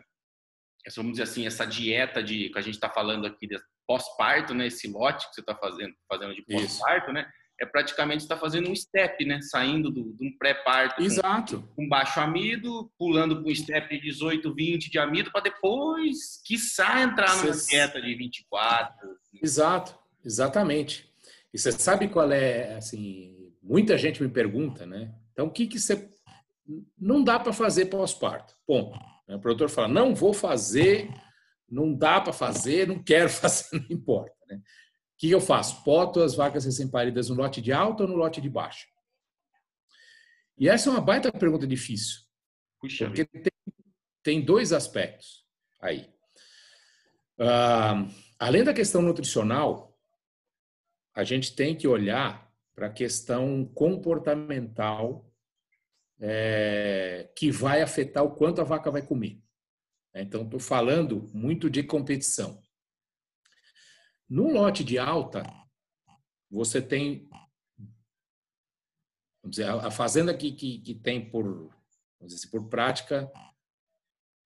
essa, vamos dizer assim, essa dieta de que a gente está falando aqui de pós-parto, né? Esse lote que você está fazendo, fazendo de pós-parto, né? É praticamente está fazendo um step, né? Saindo do, de um pré-parto Exato. Com, com, baixo amido, pulando para um step de 18, 20 de amido, para depois, quiçá, entrar numa Cê... dieta de 24. Exato. Exatamente. E você sabe qual é, assim, muita gente me pergunta, né? Então, o que que você não dá para fazer pós-parto? Ponto. O produtor fala, não vou fazer, não dá para fazer, não quero fazer, não importa. Né? O que eu faço? Poto as vacas recém-paridas no lote de alta ou no lote de baixa? E essa é uma baita pergunta difícil. Puxa porque tem, tem, dois aspectos aí. Uh, além da questão nutricional, a gente tem que olhar para a questão comportamental é, que vai afetar o quanto a vaca vai comer. Então, estou falando muito de competição. No lote de alta, você tem vamos dizer, a fazenda que, que, que tem por, assim, por prática,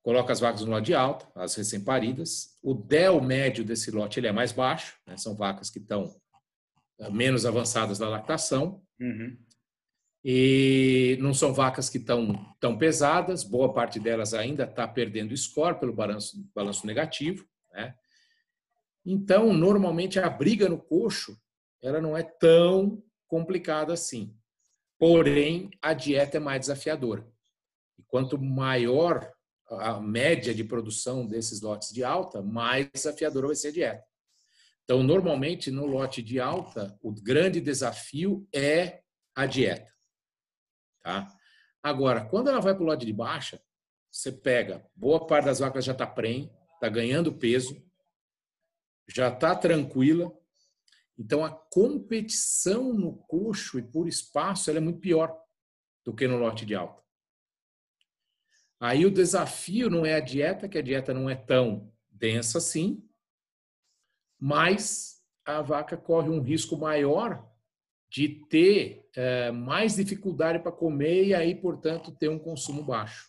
coloca as vacas no lote de alta, as recém-paridas. O DEL médio desse lote ele é mais baixo, né? são vacas que estão menos avançadas da lactação. Uhum. E não são vacas que estão tão pesadas, boa parte delas ainda está perdendo score pelo balanço, balanço negativo. Né? Então, normalmente a briga no coxo ela não é tão complicada assim. Porém, a dieta é mais desafiadora. E quanto maior a média de produção desses lotes de alta, mais desafiadora vai ser a dieta. Então, normalmente, no lote de alta, o grande desafio é a dieta. Tá? Agora, quando ela vai para o lote de baixa, você pega, boa parte das vacas já está prenhe, está ganhando peso, já está tranquila. Então, a competição no coxo e por espaço é muito pior do que no lote de alta. Aí o desafio não é a dieta, que a dieta não é tão densa assim, mas a vaca corre um risco maior de ter é, mais dificuldade para comer e aí, portanto, ter um consumo baixo.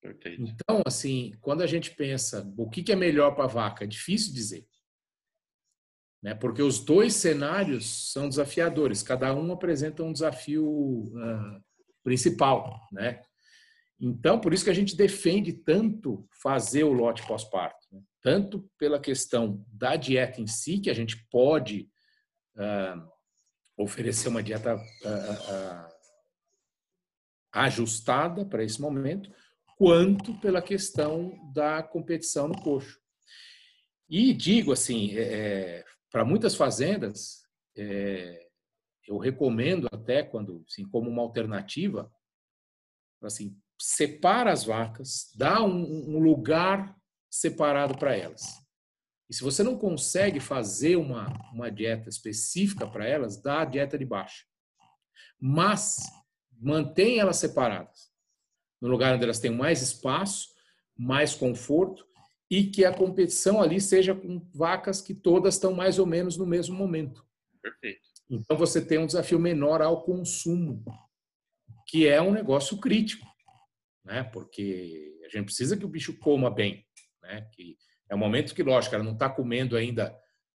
Perfeito. Então, assim, quando a gente pensa o que, que é melhor para a vaca, é difícil dizer. Né? Porque os dois cenários são desafiadores, cada um apresenta um desafio uh, principal. Né? Então, por isso que a gente defende tanto fazer o lote pós-parto. Tanto pela questão da dieta em si, que a gente pode uh, oferecer uma dieta uh, uh, ajustada para esse momento, quanto pela questão da competição no coxo. E digo assim, é, é para muitas fazendas, é, eu recomendo até quando, assim, como uma alternativa, assim, separa as vacas, dá um, um lugar separado para elas. E se você não consegue fazer uma, uma dieta específica para elas, dá a dieta de baixa. Mas mantém elas separadas, no lugar onde elas têm mais espaço, mais conforto e que a competição ali seja com vacas que todas estão mais ou menos no mesmo momento. Perfeito. Então você tem um desafio menor ao consumo, que é um negócio crítico, né? Porque a gente precisa que o bicho coma bem né? Que é um momento que, lógico, ela não está comendo ainda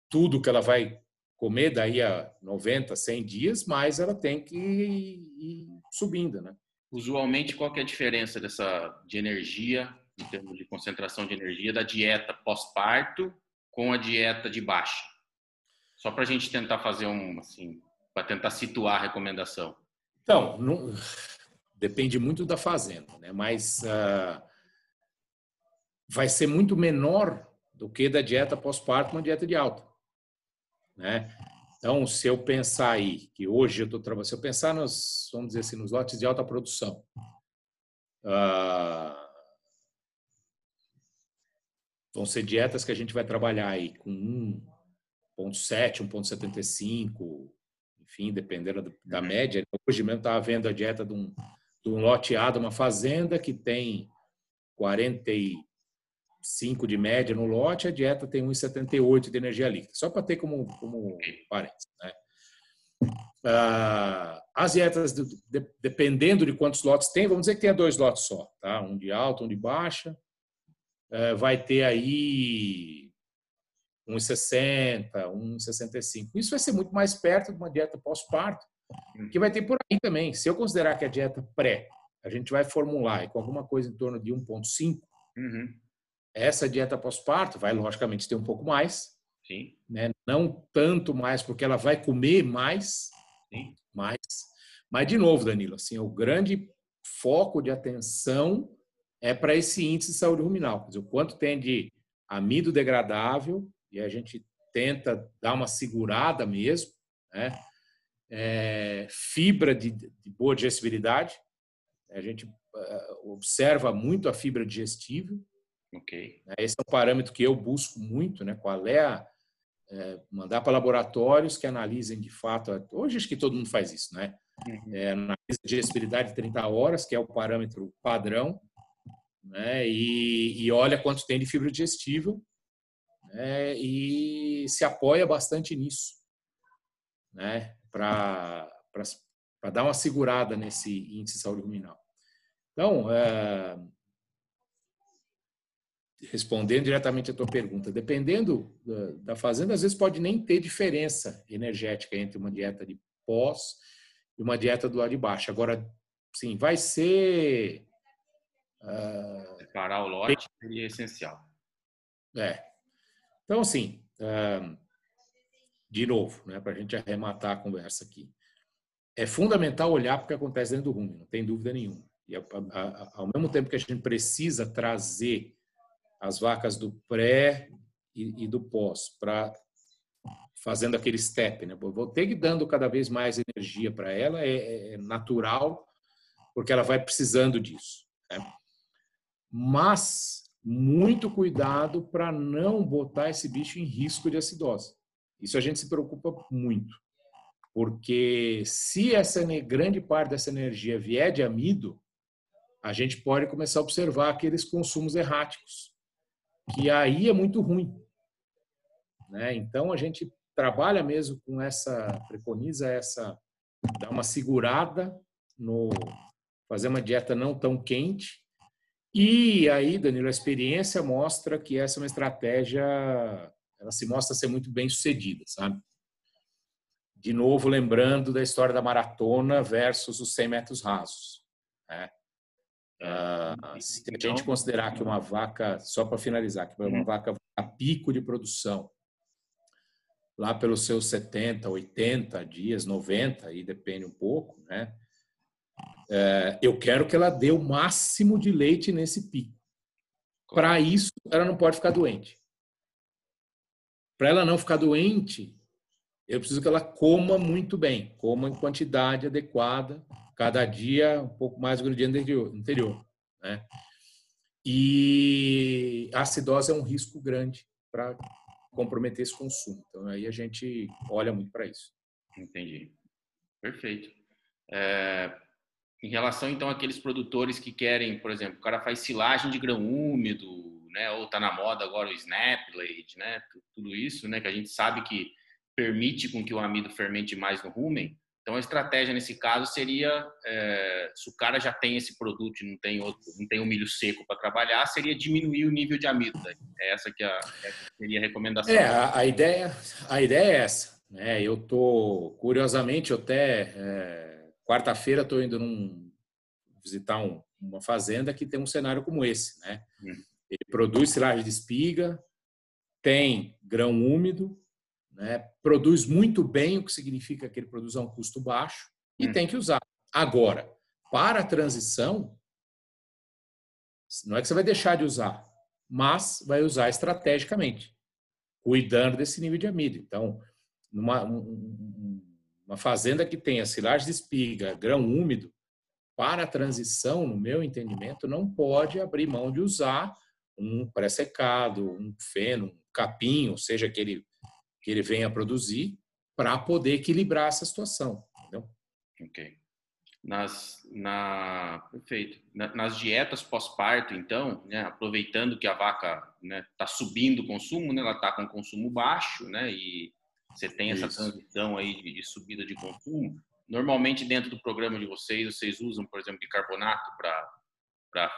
tudo que ela vai comer daí a 90, 100 dias, mas ela tem que ir subindo, né? Usualmente, qual é a diferença dessa de energia, em termos de concentração de energia, da dieta pós-parto com a dieta de baixa? Só para a gente tentar fazer um, assim, para tentar situar a recomendação. Então, não, depende muito da fazenda, né? Mas uh, vai ser muito menor do que da dieta pós-parto, uma dieta de alta. Né? Então, se eu pensar aí, que hoje eu estou trabalhando, se eu pensar nos, vamos dizer assim, nos lotes de alta produção, uh, vão ser dietas que a gente vai trabalhar aí com 1,7, 1,75, enfim, dependendo da uhum. média. Hoje mesmo estava vendo a dieta de um, de um loteado, uma fazenda que tem 40 5 de média no lote, a dieta tem 1,78 de energia líquida. Só para ter como, como parênteses. Né? Ah, as dietas, de, dependendo de quantos lotes tem, vamos dizer que tenha dois lotes só, tá? um de alta, um de baixa, eh, vai ter aí 1,60, 1,65. Isso vai ser muito mais perto de uma dieta pós-parto, que vai ter por aí também. Se eu considerar que a dieta pré, a gente vai formular com alguma coisa em torno de 1,5, uhum. Essa dieta pós-parto vai, logicamente, ter um pouco mais. Sim. Né? Não tanto mais, porque ela vai comer mais, Sim. mais. Mas, de novo, Danilo, assim, o grande foco de atenção é para esse índice de saúde ruminal. Dizer, o quanto tem de amido degradável, e a gente tenta dar uma segurada mesmo, né? É, fibra de, de, boa digestibilidade, a gente uh, observa muito a fibra digestível. Ok. Né? Esse é um parâmetro que eu busco muito, né? Qual é a é, mandar para laboratórios que analisem de fato. Hoje acho que todo mundo faz isso, né? Uhum. É, analisa de digestibilidade de 30 horas, que é o parâmetro padrão, né? E, e olha quanto tem de fibra digestível né? e se apoia bastante nisso, né? Para dar uma segurada nesse índice de saúde ruminal. Então, é, respondendo diretamente a tua pergunta, dependendo da fazenda, às vezes pode nem ter diferença energética entre uma dieta de pós e uma dieta do lado de baixo. Agora, sim, vai ser. Uh, Separar o lote seria essencial. É. Então, assim, uh, de novo, né, para a gente arrematar a conversa aqui, é fundamental olhar para o que acontece dentro do rumo, não tem dúvida nenhuma. E ao mesmo tempo que a gente precisa trazer as vacas do pré e, e do pós, para fazendo aquele step, né? Vou ter que dando cada vez mais energia para ela, é, é, é, natural, porque ela vai precisando disso. Né? Mas muito cuidado para não botar esse bicho em risco de acidose. Isso a gente se preocupa muito, porque se essa grande parte dessa energia vier de amido, a gente pode começar a observar aqueles consumos erráticos que aí é muito ruim. Né? Então a gente trabalha mesmo com essa, preconiza essa, dar uma segurada no fazer uma dieta não tão quente. E aí, Danilo, a experiência mostra que essa é uma estratégia, ela se mostra ser muito bem sucedida, sabe? De novo, lembrando da história da maratona versus os 100 metros rasos. Né? Uh, se a gente então, considerar que uma vaca, só para finalizar, que uma uhum. vaca a pico de produção, lá pelos seus 70, 80 dias, 90, aí depende um pouco, né? É, eu quero que ela dê o máximo de leite nesse pico. Para isso, ela não pode ficar doente. Para ela não ficar doente, eu preciso que ela coma muito bem, coma em quantidade adequada, cada dia um pouco mais do que no dia anterior. Né? E a acidose é um risco grande para comprometer esse consumo. Então, aí a gente olha muito para isso. Entendi. Perfeito. É, em relação, então, àqueles produtores que querem, por exemplo, o cara faz silagem de grão úmido, né, ou está na moda agora o Snapblade, né, tudo isso, né, que a gente sabe que permite com que o amido fermente mais no rumen, então, a estratégia nesse caso seria, é, se o cara já tem esse produto e não tem, outro, não tem o um milho seco para trabalhar, seria diminuir o nível de amido. É essa que a, seria a recomendação. É, a, a, ideia, a ideia é essa. Né? Eu tô, curiosamente, até é, quarta-feira estou indo num, visitar um, uma fazenda que tem um cenário como esse. Né? Hum. Ele produz silagem de espiga, tem grão úmido, né? produz muito bem, o que significa que ele produz a um custo baixo, e hum. tem que usar. Agora, para a transição, não é que você vai deixar de usar, mas vai usar estrategicamente, cuidando desse nível de amido. Então, numa uma fazenda que tenha silagem de espiga, grão úmido, para a transição, no meu entendimento, não pode abrir mão de usar um pré-secado, um feno, um capim, seja aquele que ele venha produzir para poder equilibrar essa situação. Entendeu? Ok. nas, na, perfeito. nas dietas pós-parto, então, né, aproveitando que a vaca está né, tá subindo o consumo, né, ela está com consumo baixo, né, e você tem essa Isso. transição aí de, de, subida de consumo. Normalmente, dentro do programa de vocês, vocês usam, por exemplo, bicarbonato para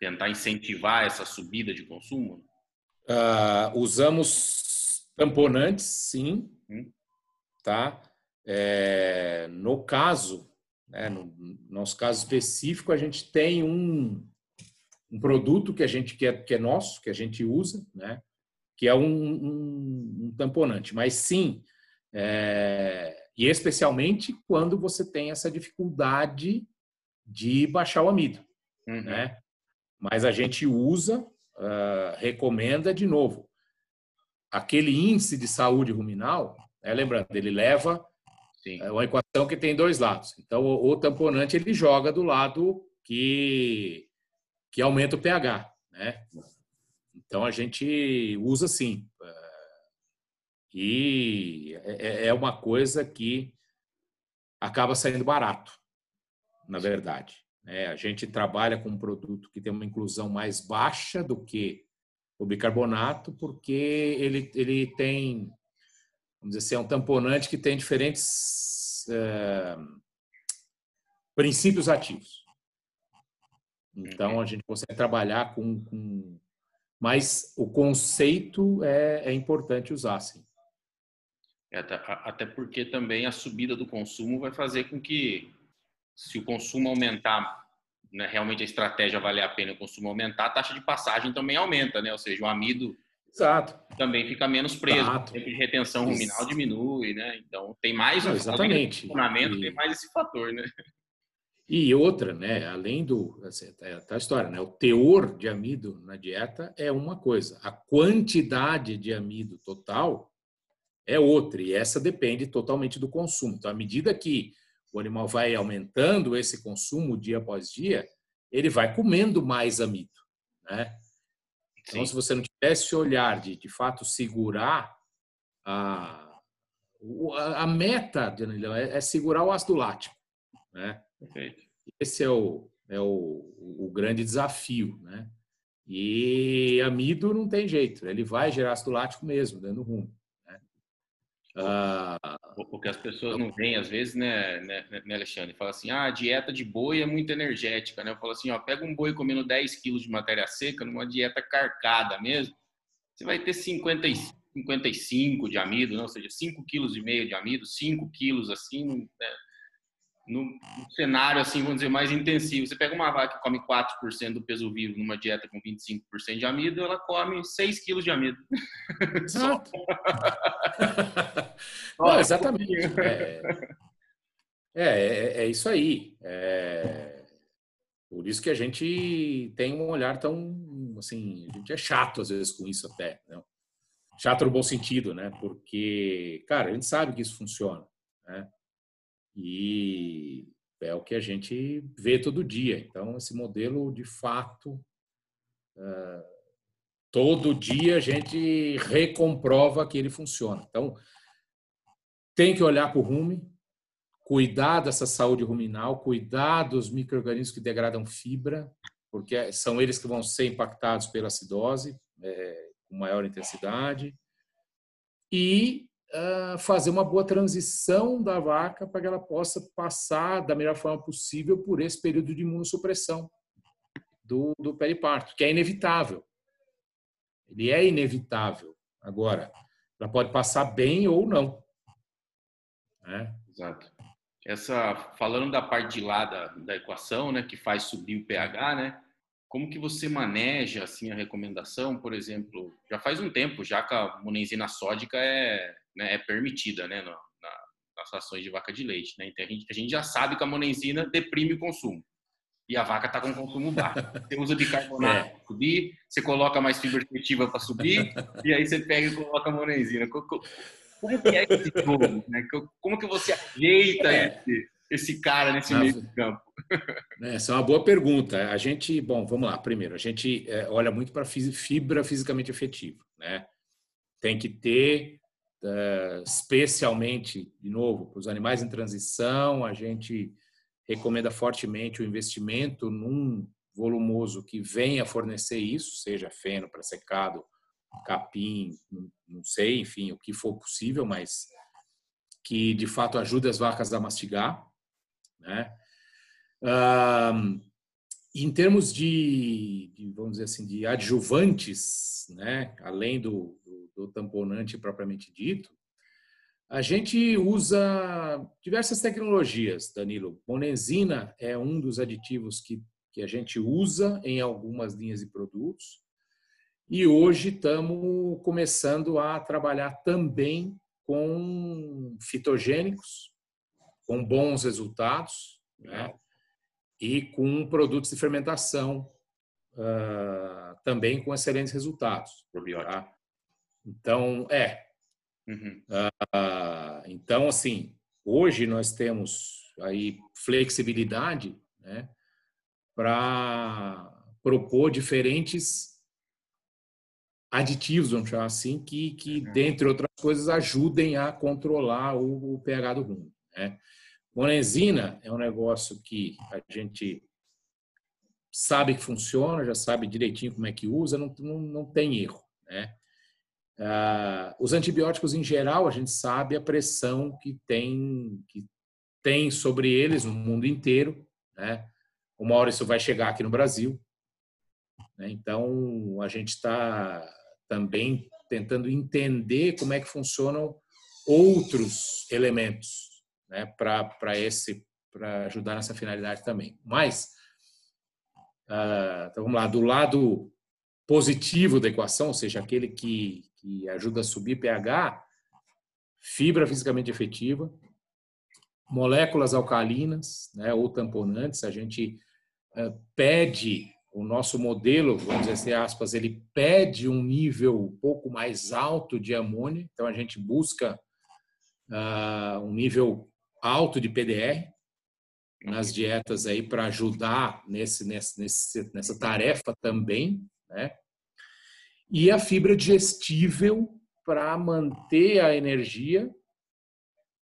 tentar incentivar essa subida de consumo? Uh, usamos tamponantes, sim. Hum. Tá? É, no caso, né, no nosso caso específico, a gente tem um, um produto que a gente que é, que é nosso, que a gente usa, né, que é um, um, um tamponante. Mas sim, é, e especialmente quando você tem essa dificuldade de baixar o amido, uhum. né? Mas a gente usa, uh, recomenda de novo. Aquele índice de saúde ruminal, né, lembrando, ele leva Sim. É uma equação que tem dois lados. Então, o, o, tamponante ele joga do lado que, que aumenta o pH, né? Então, a gente usa sim. E é, é uma coisa que acaba saindo barato, na verdade. É, a gente trabalha com um produto que tem uma inclusão mais baixa do que o bicarbonato, porque ele, ele tem vamos dizer assim, é um tamponante que tem diferentes é, princípios ativos. Então, a gente consegue trabalhar com, com... Mas o conceito é, é importante usar, sim. É, até, até porque também a subida do consumo vai fazer com que, se o consumo aumentar, né, realmente a estratégia valer a pena o consumo aumentar, a taxa de passagem também aumenta, né? Ou seja, o amido Exato. Também fica menos preso. Exato. O tempo de retenção ruminal Isso. diminui, né? Então tem mais um exatamente. funcionamento, e... tem mais esse fator, né? E outra, né? Além do assim, é a história, né? O teor de amido na dieta é uma coisa, a quantidade de amido total é outra, e essa depende totalmente do consumo. Então, à medida que o animal vai aumentando esse consumo dia após dia, ele vai comendo mais amido, né? Então, se você não tivesse esse olhar de, de fato, segurar a, a, meta, é, é segurar o ácido lático, né? Perfeito. Esse é o, é o, o grande desafio, né? E amido não tem jeito, ele vai gerar ácido lático mesmo, dando rumo. Ah, o que as pessoas não veem às vezes, né, né, né, Alexandre? Fala assim, ah, a dieta de boi é muito energética, né? Eu falo assim, ó, pega um boi comendo 10 quilos de matéria seca numa dieta carcada mesmo, você vai ter 50, 55 de amido, não? ou seja, 5 quilos e meio de amido, 5 quilos assim, né? No cenário, assim, vamos dizer, mais intensivo. Você pega uma vaca que come 4% do peso vivo numa dieta com 25% de amido, ela come 6 quilos de amido. Exato. Não, exatamente. É, é, é, é, isso aí. É, por isso que a gente tem um olhar tão, assim, a gente é chato às vezes com isso até. Né? Chato no bom sentido, né? Porque, cara, a gente sabe que isso funciona, né? E é o que a gente vê todo dia. Então, esse modelo, de fato, eh, todo dia a gente recomprova que ele funciona. Então, tem que olhar para o rume, cuidar dessa saúde ruminal, cuidar dos micro-organismos que degradam fibra, porque são eles que vão ser impactados pela acidose é, com maior intensidade. E fazer uma boa transição da vaca para que ela possa passar da melhor forma possível por esse período de imunossupressão do, do periparto, que é inevitável. Ele é inevitável. Agora, ela pode passar bem ou não. Né? Exato. Essa, falando da parte de lá da, da equação, né, que faz subir o pH, né? Como que você maneja assim a recomendação, por exemplo? Já faz um tempo já que a monenzina sódica é né, é permitida né, na, nas rações de vaca de leite. Né? Então a gente, a gente, já sabe que a monenzina deprime o consumo. E a vaca está com consumo baixo. Você usa bicarbonato é. para subir, você coloca mais fibra efetiva para subir, e aí você pega e coloca a monenzina. Como que é esse jogo? Né? Como que você ajeita é. esse, esse cara nesse meio do campo? Essa é uma boa pergunta. A gente, bom, vamos lá. Primeiro, a gente é, olha muito para fibra fisicamente efetiva, né? Tem que ter especialmente, de novo, para os animais em transição, a gente recomenda fortemente o investimento num volumoso que venha fornecer isso, seja feno para secado, capim, não sei, enfim, o que for possível, mas que de fato ajude as vacas a mastigar, né? Um, em termos de, de, vamos dizer assim, de adjuvantes, né, além do, do, do, tamponante propriamente dito, a gente usa diversas tecnologias, Danilo. Monenzina é um dos aditivos que, que a gente usa em algumas linhas de produtos. E hoje estamos começando a trabalhar também com fitogênicos, com bons resultados, né? e com produtos de fermentação uh, também com excelentes resultados. Tá? Então, é. Uhum. Uh, então, assim, hoje nós temos aí flexibilidade né, para propor diferentes aditivos, vamos chamar assim, que, que uhum. dentre outras coisas, ajudem a controlar o, o pH do rumo. Né? Monenzina é um negócio que a gente sabe que funciona, já sabe direitinho como é que usa, não, não, não tem erro. Né? Ah, os antibióticos, em geral, a gente sabe a pressão que tem, que tem sobre eles no mundo inteiro. Né? Uma hora isso vai chegar aqui no Brasil. Né? Então, a gente está também tentando entender como é que funcionam outros elementos né, para esse para ajudar nessa finalidade também. Mas uh, então vamos lá, do lado positivo da equação, ou seja, aquele que, que ajuda a subir pH, fibra fisicamente efetiva, moléculas alcalinas, né, ou tamponantes, a gente uh, pede o nosso modelo, vamos dizer assim, aspas, ele pede um nível um pouco mais alto de amônia, então a gente busca uh, um nível alto de PDR nas dietas aí para ajudar nesse, nesse, nessa tarefa também, né? E a fibra digestível para manter a energia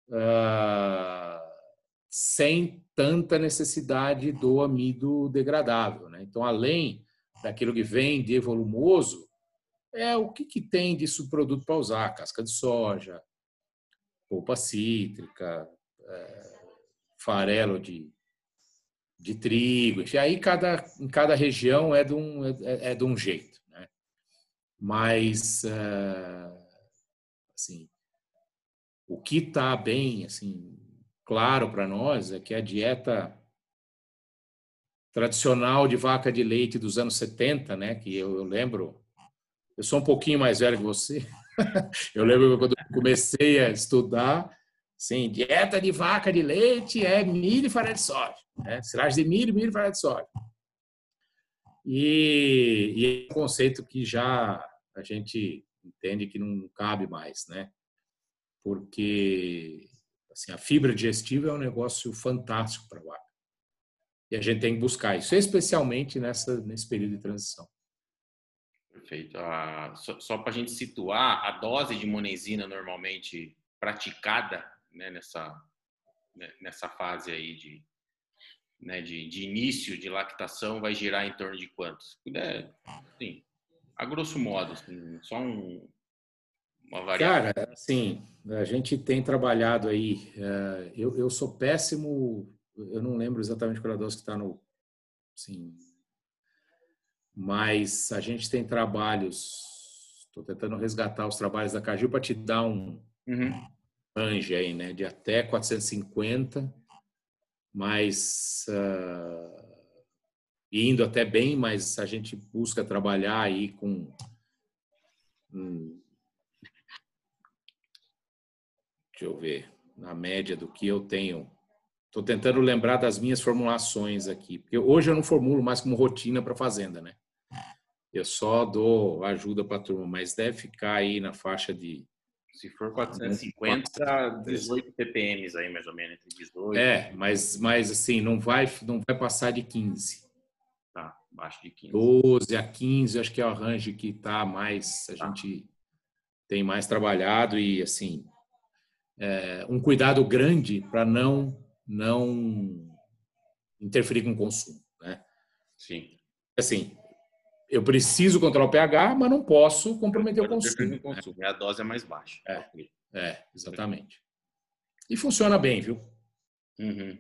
uh, sem tanta necessidade do amido degradável, né? Então, além daquilo que vem de volumoso, é o que, que tem de subproduto para usar, casca de soja, polpa cítrica, é, farelo de, de trigo, enfim, aí cada, em cada região é de um, é, é de um jeito. Mas, é, assim, o que está bem assim, claro para nós é que a dieta tradicional de vaca de leite dos anos 70, né, que eu, eu lembro, eu sou um pouquinho mais velho que você, eu lembro quando comecei a estudar, Sim, dieta de vaca de leite é milho e farinha de soja. Né? Silagem de milho, milho e farinha de soja. E, e é um conceito que já a gente entende que não cabe mais, né? Porque assim, a fibra digestiva é um negócio fantástico para a vaca. E a gente tem que buscar isso, especialmente nessa, nesse período de transição. Perfeito. Ah, só, só para a gente situar, a dose de monezina normalmente praticada né, nessa, né, nessa fase aí de, né, de, de, início de lactação vai girar em torno de quantos? É, sim, a grosso modo, assim, só um, uma variável. Cara, assim, a gente tem trabalhado aí, é, eu, eu sou péssimo, eu não lembro exatamente qual é a dose que está no, assim, mas a gente tem trabalhos, estou tentando resgatar os trabalhos da Caju para te dar um, uhum range aí, né, de até 450, mas uh, indo até bem, mas a gente busca trabalhar aí com hum, deixa eu ver, na média do que eu tenho. Estou tentando lembrar das minhas formulações aqui, porque hoje eu não formulo mais como rotina para fazenda, né? Eu só dou ajuda para a turma, mas deve ficar aí na faixa de se for 450, 18 ppm aí, mais ou menos, entre 18 É, mas, mas assim, não vai, não vai passar de 15. Abaixo de 15. 12 a 15, acho que é o range que tá mais, a tá. gente tem mais trabalhado e, assim, é, um cuidado grande para não, não interferir com o consumo, né? Sim. Assim, eu preciso controlar o pH, mas não posso comprometer o consumo. Com o consumo. Né? A dose é mais baixa. É, é exatamente. E funciona bem, viu? Uhum.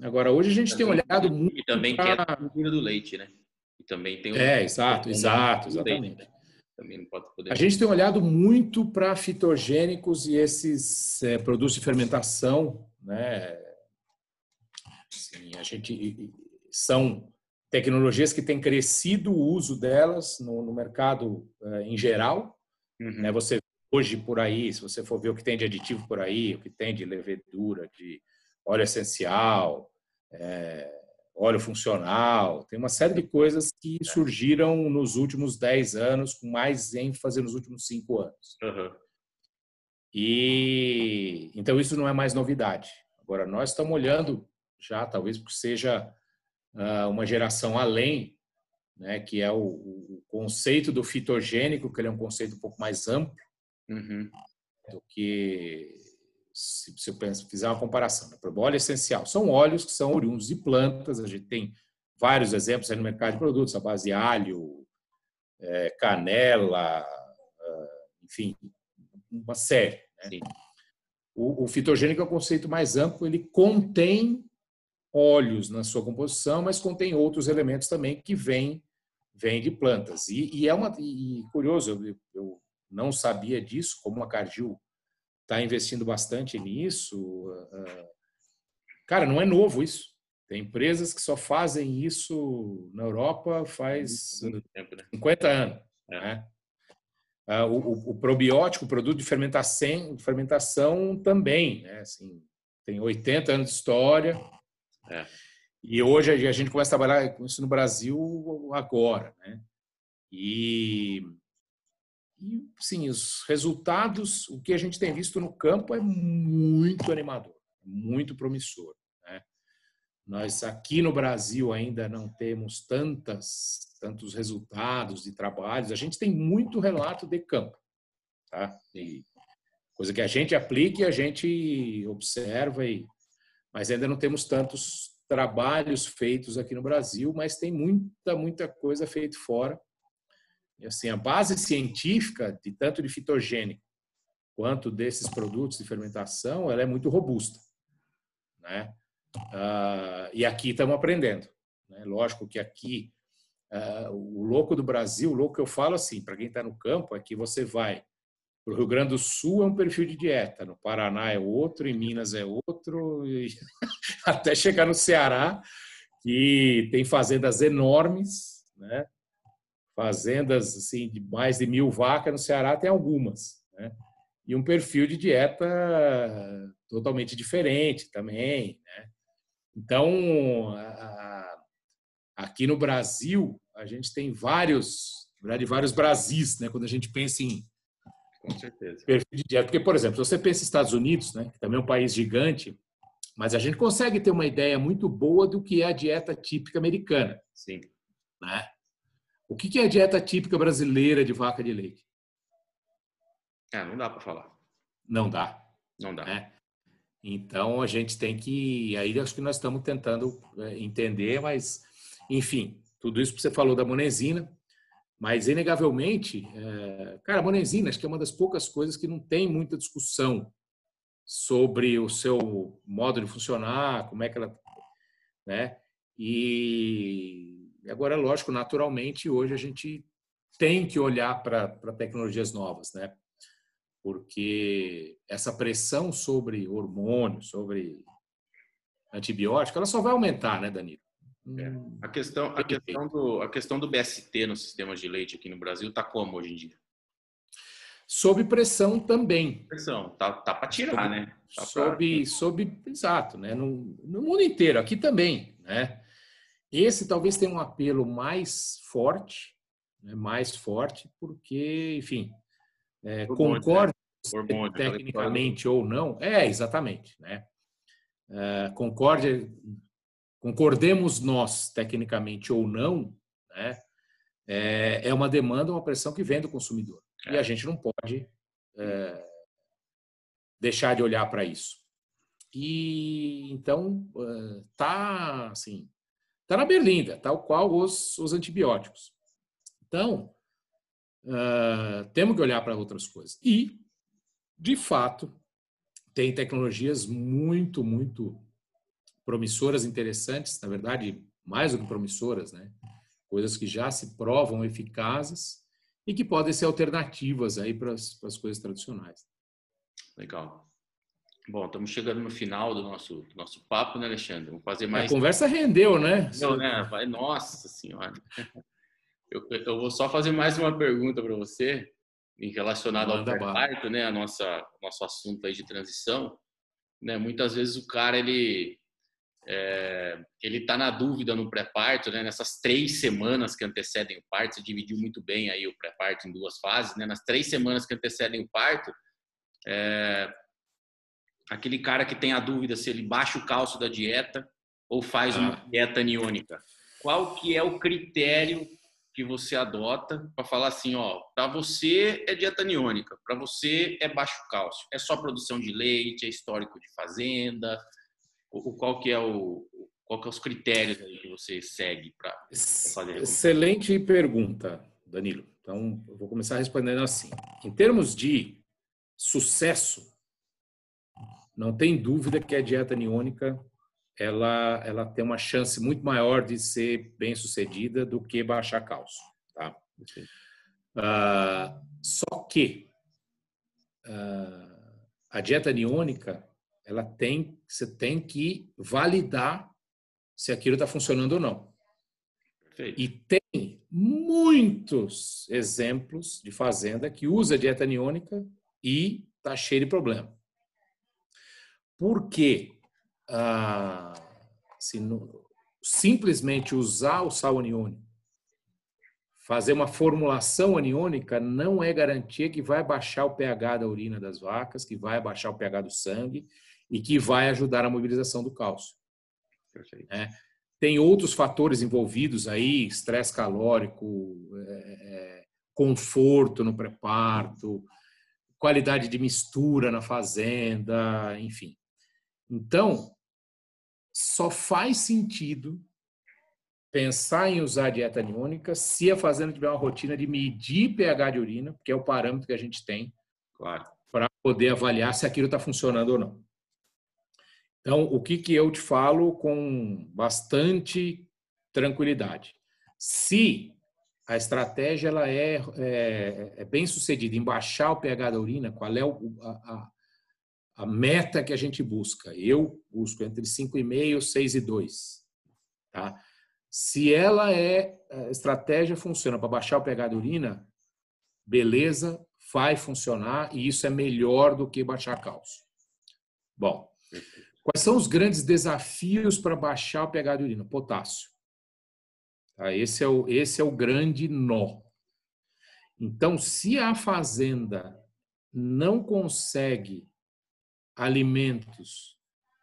Agora, hoje a gente tem olhado muito. E também pra... tem a cultura do leite, né? E também tem o... É, exato, exato, exatamente. Leite, né? Também não pode poder... A gente tem olhado muito para fitogênicos e esses é, produtos de fermentação, né? Assim, a gente são tecnologias que têm crescido o uso delas no, no mercado é, em geral. Uhum. Né? Você hoje por aí, se você for ver o que tem de aditivo por aí, o que tem de levedura, de óleo essencial, é, óleo funcional, tem uma série de coisas que surgiram nos últimos 10 anos, com mais ênfase nos últimos 5 anos. Uhum. E então isso não é mais novidade. Agora nós estamos olhando já, talvez porque seja uh, uma geração além, né, que é o, o, conceito do fitogênico, que ele é um conceito um pouco mais amplo uhum. do que se, se eu penso, fizer uma comparação, né? óleo essencial são óleos que são oriundos de plantas, a gente tem vários exemplos no mercado de produtos, a base de alho, é, canela, ah, enfim, uma série. Né? O, o, fitogênico é um conceito mais amplo, ele contém óleos na sua composição, mas contém outros elementos também que vêm vêm de plantas. E, e é uma e, curioso, eu, eu, não sabia disso, como a Cargill está investindo bastante nisso. Ah, cara, não é novo isso. Tem empresas que só fazem isso na Europa faz tempo, né? 50 anos. É. Né? Ah, o, o, probiótico, o produto de fermentação, fermentação também, né? assim, tem 80 anos de história. É. E hoje a gente começa a trabalhar com isso no Brasil agora. Né? E e, sim, os resultados, o que a gente tem visto no campo é muito animador, muito promissor. Né? Nós aqui no Brasil ainda não temos tantas, tantos resultados de trabalhos. A gente tem muito relato de campo, tá? E coisa que a gente aplica e a gente observa e mas ainda não temos tantos trabalhos feitos aqui no Brasil, mas tem muita muita coisa feita fora assim, a base científica, de tanto de fitogênico quanto desses produtos de fermentação, ela é muito robusta. Né? Uh, e aqui estamos aprendendo. Né? Lógico que aqui, uh, o louco do Brasil, o louco que eu falo assim, para quem está no campo, é que você vai o Rio Grande do Sul é um perfil de dieta, no Paraná é outro, em Minas é outro, até chegar no Ceará, que tem fazendas enormes, né? Fazendas assim de mais de mil vacas no Ceará tem algumas, né? E um perfil de dieta totalmente diferente também, né? Então, a, aqui no Brasil a gente tem vários, verdade, vários Brasis, né? Quando a gente pensa em com certeza. Perfil de dieta, porque por exemplo, se você pensa em Estados Unidos, né? Que também é um país gigante, mas a gente consegue ter uma ideia muito boa do que é a dieta típica americana. Sim. Né? O que é a dieta típica brasileira de vaca de leite? É, não dá para falar. Não dá. Não dá. Né? Então a gente tem que. Aí acho que nós estamos tentando é, entender, mas, enfim, tudo isso que você falou da monezina, mas inegavelmente, é... cara, a monezina acho que é uma das poucas coisas que não tem muita discussão sobre o seu modo de funcionar, como é que ela. Né? E Agora, lógico, naturalmente, hoje a gente tem que olhar para tecnologias novas, né? Porque essa pressão sobre hormônios, sobre antibiótico, ela só vai aumentar, né, Danilo? É. A questão, a questão do, a questão do BST no sistema de leite aqui no Brasil está como hoje em dia? Sob pressão também. Pressão, tá, tá para tirar, sob, né? Tá sob, pra... sob, exato, né? No, no mundo inteiro, aqui também, né? Esse talvez tenha um apelo mais forte, né, mais forte, porque, enfim, é, concorde né? tecnicamente ou não, é exatamente, né? É, concorde, concordemos nós tecnicamente ou não, né? É, é uma demanda, uma pressão que vem do consumidor é. e a gente não pode é, deixar de olhar para isso. e então tá assim, tá na berlinda, tal qual os, os antibióticos. Então, uh, temos que olhar para outras coisas. E, de fato, tem tecnologias muito, muito promissoras, interessantes, na verdade, mais do que promissoras, né? Coisas que já se provam eficazes e que podem ser alternativas aí para as coisas tradicionais. Legal. Bom, estamos chegando no final do nosso, do nosso papo, né, Alexandre? Vamos fazer mais. A conversa rendeu, né? Não, né? Vai, nossa senhora. Eu, eu vou só fazer mais uma pergunta para você, em relacionado ao pré-parto, né? A nossa nosso assunto aí de transição, né? Muitas vezes o cara ele é, ele está na dúvida no pré-parto, né? Nessas três semanas que antecedem o parto, você dividiu muito bem aí o pré-parto em duas fases, né? Nas três semanas que antecedem o parto, é, aquele cara que tem a dúvida se ele baixa o cálcio da dieta ou faz uma ah. dieta aniônica. Qual que é o critério que você adota para falar assim, ó, para você é dieta aniônica, para você é baixo cálcio, é só produção de leite, é histórico de fazenda, o, qual que é o qual que é os critérios que você segue para fazer? Excelente pergunta, Danilo. Então, eu vou começar respondendo assim. Em termos de sucesso, não tem dúvida que a dieta aniônica ela, ela tem uma chance muito maior de ser bem sucedida do que baixar cálcio. Tá? Uh, só que uh, a dieta aniônica ela tem, você tem que validar se aquilo está funcionando ou não. Perfeito. E tem muitos exemplos de fazenda que usa dieta aniônica e está cheio de problema. Porque ah, se não, simplesmente usar o sal aniônico, fazer uma formulação aniônica, não é garantia que vai baixar o pH da urina das vacas, que vai baixar o pH do sangue e que vai ajudar a mobilização do cálcio. É. Tem outros fatores envolvidos aí, estresse calórico, é, é, conforto no pré-parto, qualidade de mistura na fazenda, enfim. Então, só faz sentido pensar em usar dieta aniônica se a fazenda tiver uma rotina de medir pH de urina, que é o parâmetro que a gente tem claro. para poder avaliar se aquilo está funcionando ou não. Então, o que, que eu te falo com bastante tranquilidade? Se a estratégia ela é, é, é bem sucedida em baixar o pH da urina, qual é o, a, a meta que a gente busca. Eu busco entre 5,5 e 6,2. Tá? Se ela é, a estratégia funciona para baixar o pH da urina, beleza, vai funcionar e isso é melhor do que baixar cálcio. Bom, quais são os grandes desafios para baixar o pH da urina? Potássio. Tá? Esse, é o, esse é o grande nó. Então, se a fazenda não consegue alimentos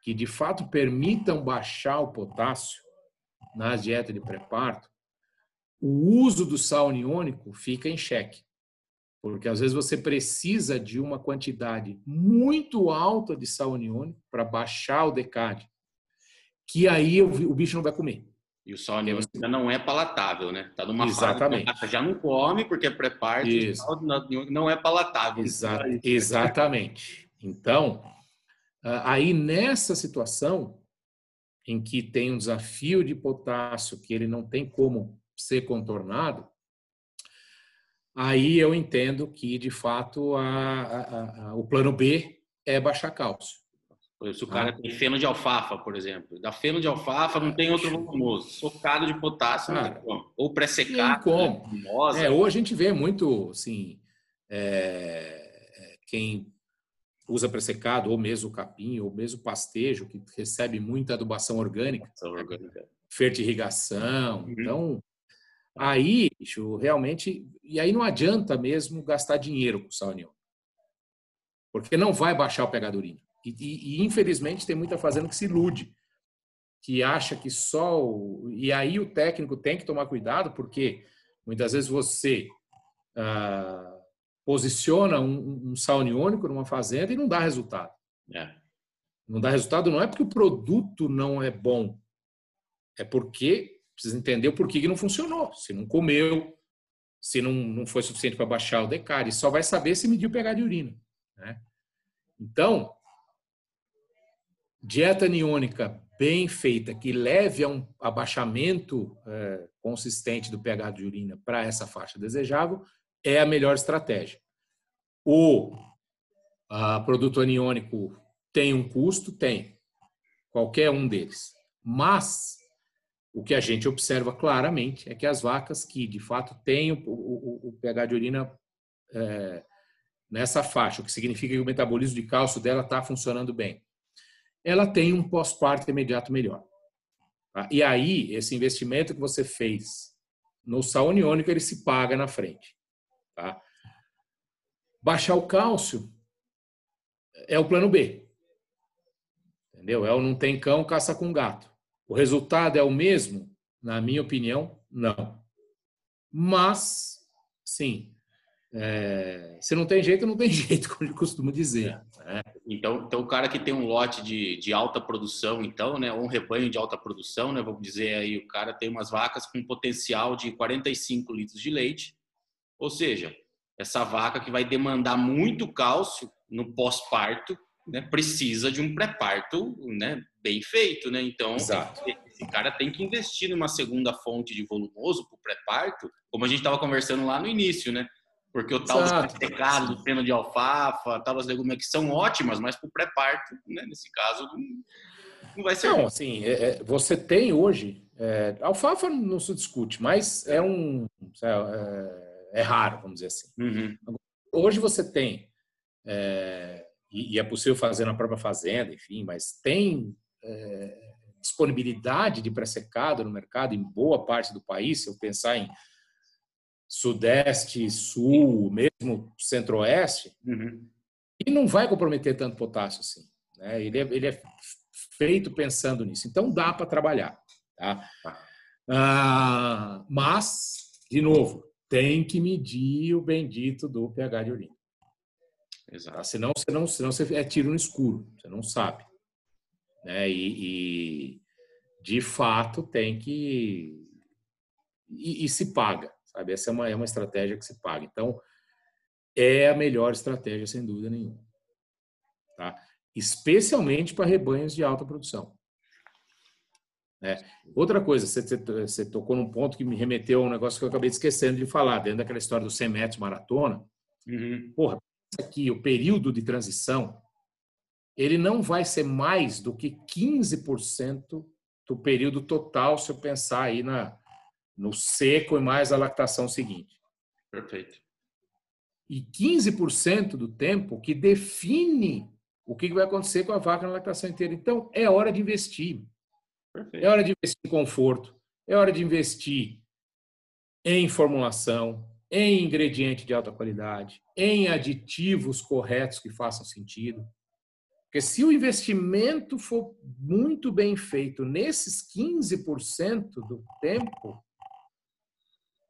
que de fato permitam baixar o potássio na dieta de pré-parto, o uso do sal aniônico fica em xeque. Porque às vezes você precisa de uma quantidade muito alta de sal aniônico para baixar o decade, que aí o bicho não vai comer. E o sal aniônico ainda não é palatável, né? Está numa Exatamente. fase já não come porque é pré-parto, não é palatável. Exa exatamente. Então, aí, nessa situação, em que tem um desafio de potássio que ele não tem como ser contornado, aí eu entendo que, de fato, a, a, a, o plano B é baixar cálcio. Se o cara ah. tem feno de alfafa, por exemplo. Da feno de alfafa não tem outro volumoso. Socado de potássio, cara, ou pré-secado. Né? É, ou a gente vê muito, assim, é, quem usa pressecado, ou mesmo capim, ou mesmo pastejo, que recebe muita adubação orgânica, orgânica. fertirrigação. Uhum. Então, aí, bicho, realmente, e aí não adianta mesmo gastar dinheiro com sal aniônico. Porque não vai baixar o pH. E, e, e, infelizmente tem muita fazenda que se ilude, que acha que só. O, e aí o técnico tem que tomar cuidado, porque muitas vezes você. Ah, posiciona um, um sal aniônico numa fazenda e não dá resultado. É. Não dá resultado não é porque o produto não é bom, é porque precisa entender o porquê que não funcionou. Se não comeu, se não, não foi suficiente para baixar o decari, só vai saber se mediu pH de urina. Né? Então, dieta aniônica bem feita, que leve a um abaixamento é, consistente do pH de urina para essa faixa desejável, é a melhor estratégia. O a, produto aniônico tem um custo? Tem. Qualquer um deles. Mas o que a gente observa claramente é que as vacas que de fato têm o, o, o pH de urina é, nessa faixa, o que significa que o metabolismo de cálcio dela está funcionando bem, ela tem um pós-parto imediato melhor. Tá? E aí, esse investimento que você fez no sal ele se paga na frente. Tá? Baixar o cálcio é o plano B. Entendeu? É o não tem cão, caça com gato. O resultado é o mesmo? Na minha opinião, não. Mas, sim, é, se não tem jeito, não tem jeito, como eu costumo dizer. Né? Então, então, o cara que tem um lote de, de alta produção, então, né, ou um rebanho de alta produção, né, vamos dizer aí, o cara tem umas vacas com potencial de 45 litros de leite, ou seja, essa vaca que vai demandar muito cálcio no pós-parto, né, precisa de um pré-parto né, bem feito. Né? Então, Exato. esse cara tem que investir numa segunda fonte de volumoso para o pré-parto, como a gente estava conversando lá no início, né? Porque o tal Exato. do secado, do peno de alfafa, tal as legumes que são ótimas, mas para o pré-parto, né, nesse caso, não, não vai ser. Não, assim, é, é, você tem hoje. É, alfafa não se discute, mas é um. É, é raro, vamos dizer assim. Uhum. Hoje você tem, é, e, é possível fazer na própria fazenda, enfim, mas tem é, disponibilidade de pré-secado no mercado em boa parte do país, se eu pensar em sudeste, sul, mesmo centro-oeste, uhum. e não vai comprometer tanto potássio assim. Né? Ele, é, ele é feito pensando nisso. Então dá para trabalhar. Tá? tá? Ah, mas, de novo, tem que medir o bendito do pH de urina. Exato. Tá? Senão, senão, senão você é tiro no escuro, você não sabe. Né? E, e de fato tem que. E, e, se paga, sabe? Essa é uma, é uma estratégia que se paga. Então, é a melhor estratégia, sem dúvida nenhuma. Tá? Especialmente para rebanhos de alta produção. É. Outra coisa, você, você, tocou num ponto que me remeteu a um negócio que eu acabei esquecendo de falar, dentro daquela história do 100 metros maratona. Uhum. Porra, aqui, o período de transição, ele não vai ser mais do que 15% do período total, se eu pensar aí na, no seco e mais a lactação seguinte. Perfeito. E 15% do tempo que define o que vai acontecer com a vaca na lactação inteira. Então, é hora de investir. Perfeito. É hora de investir em conforto, é hora de investir em formulação, em ingrediente de alta qualidade, em aditivos corretos que façam sentido. Porque se o investimento for muito bem feito nesses 15% do tempo,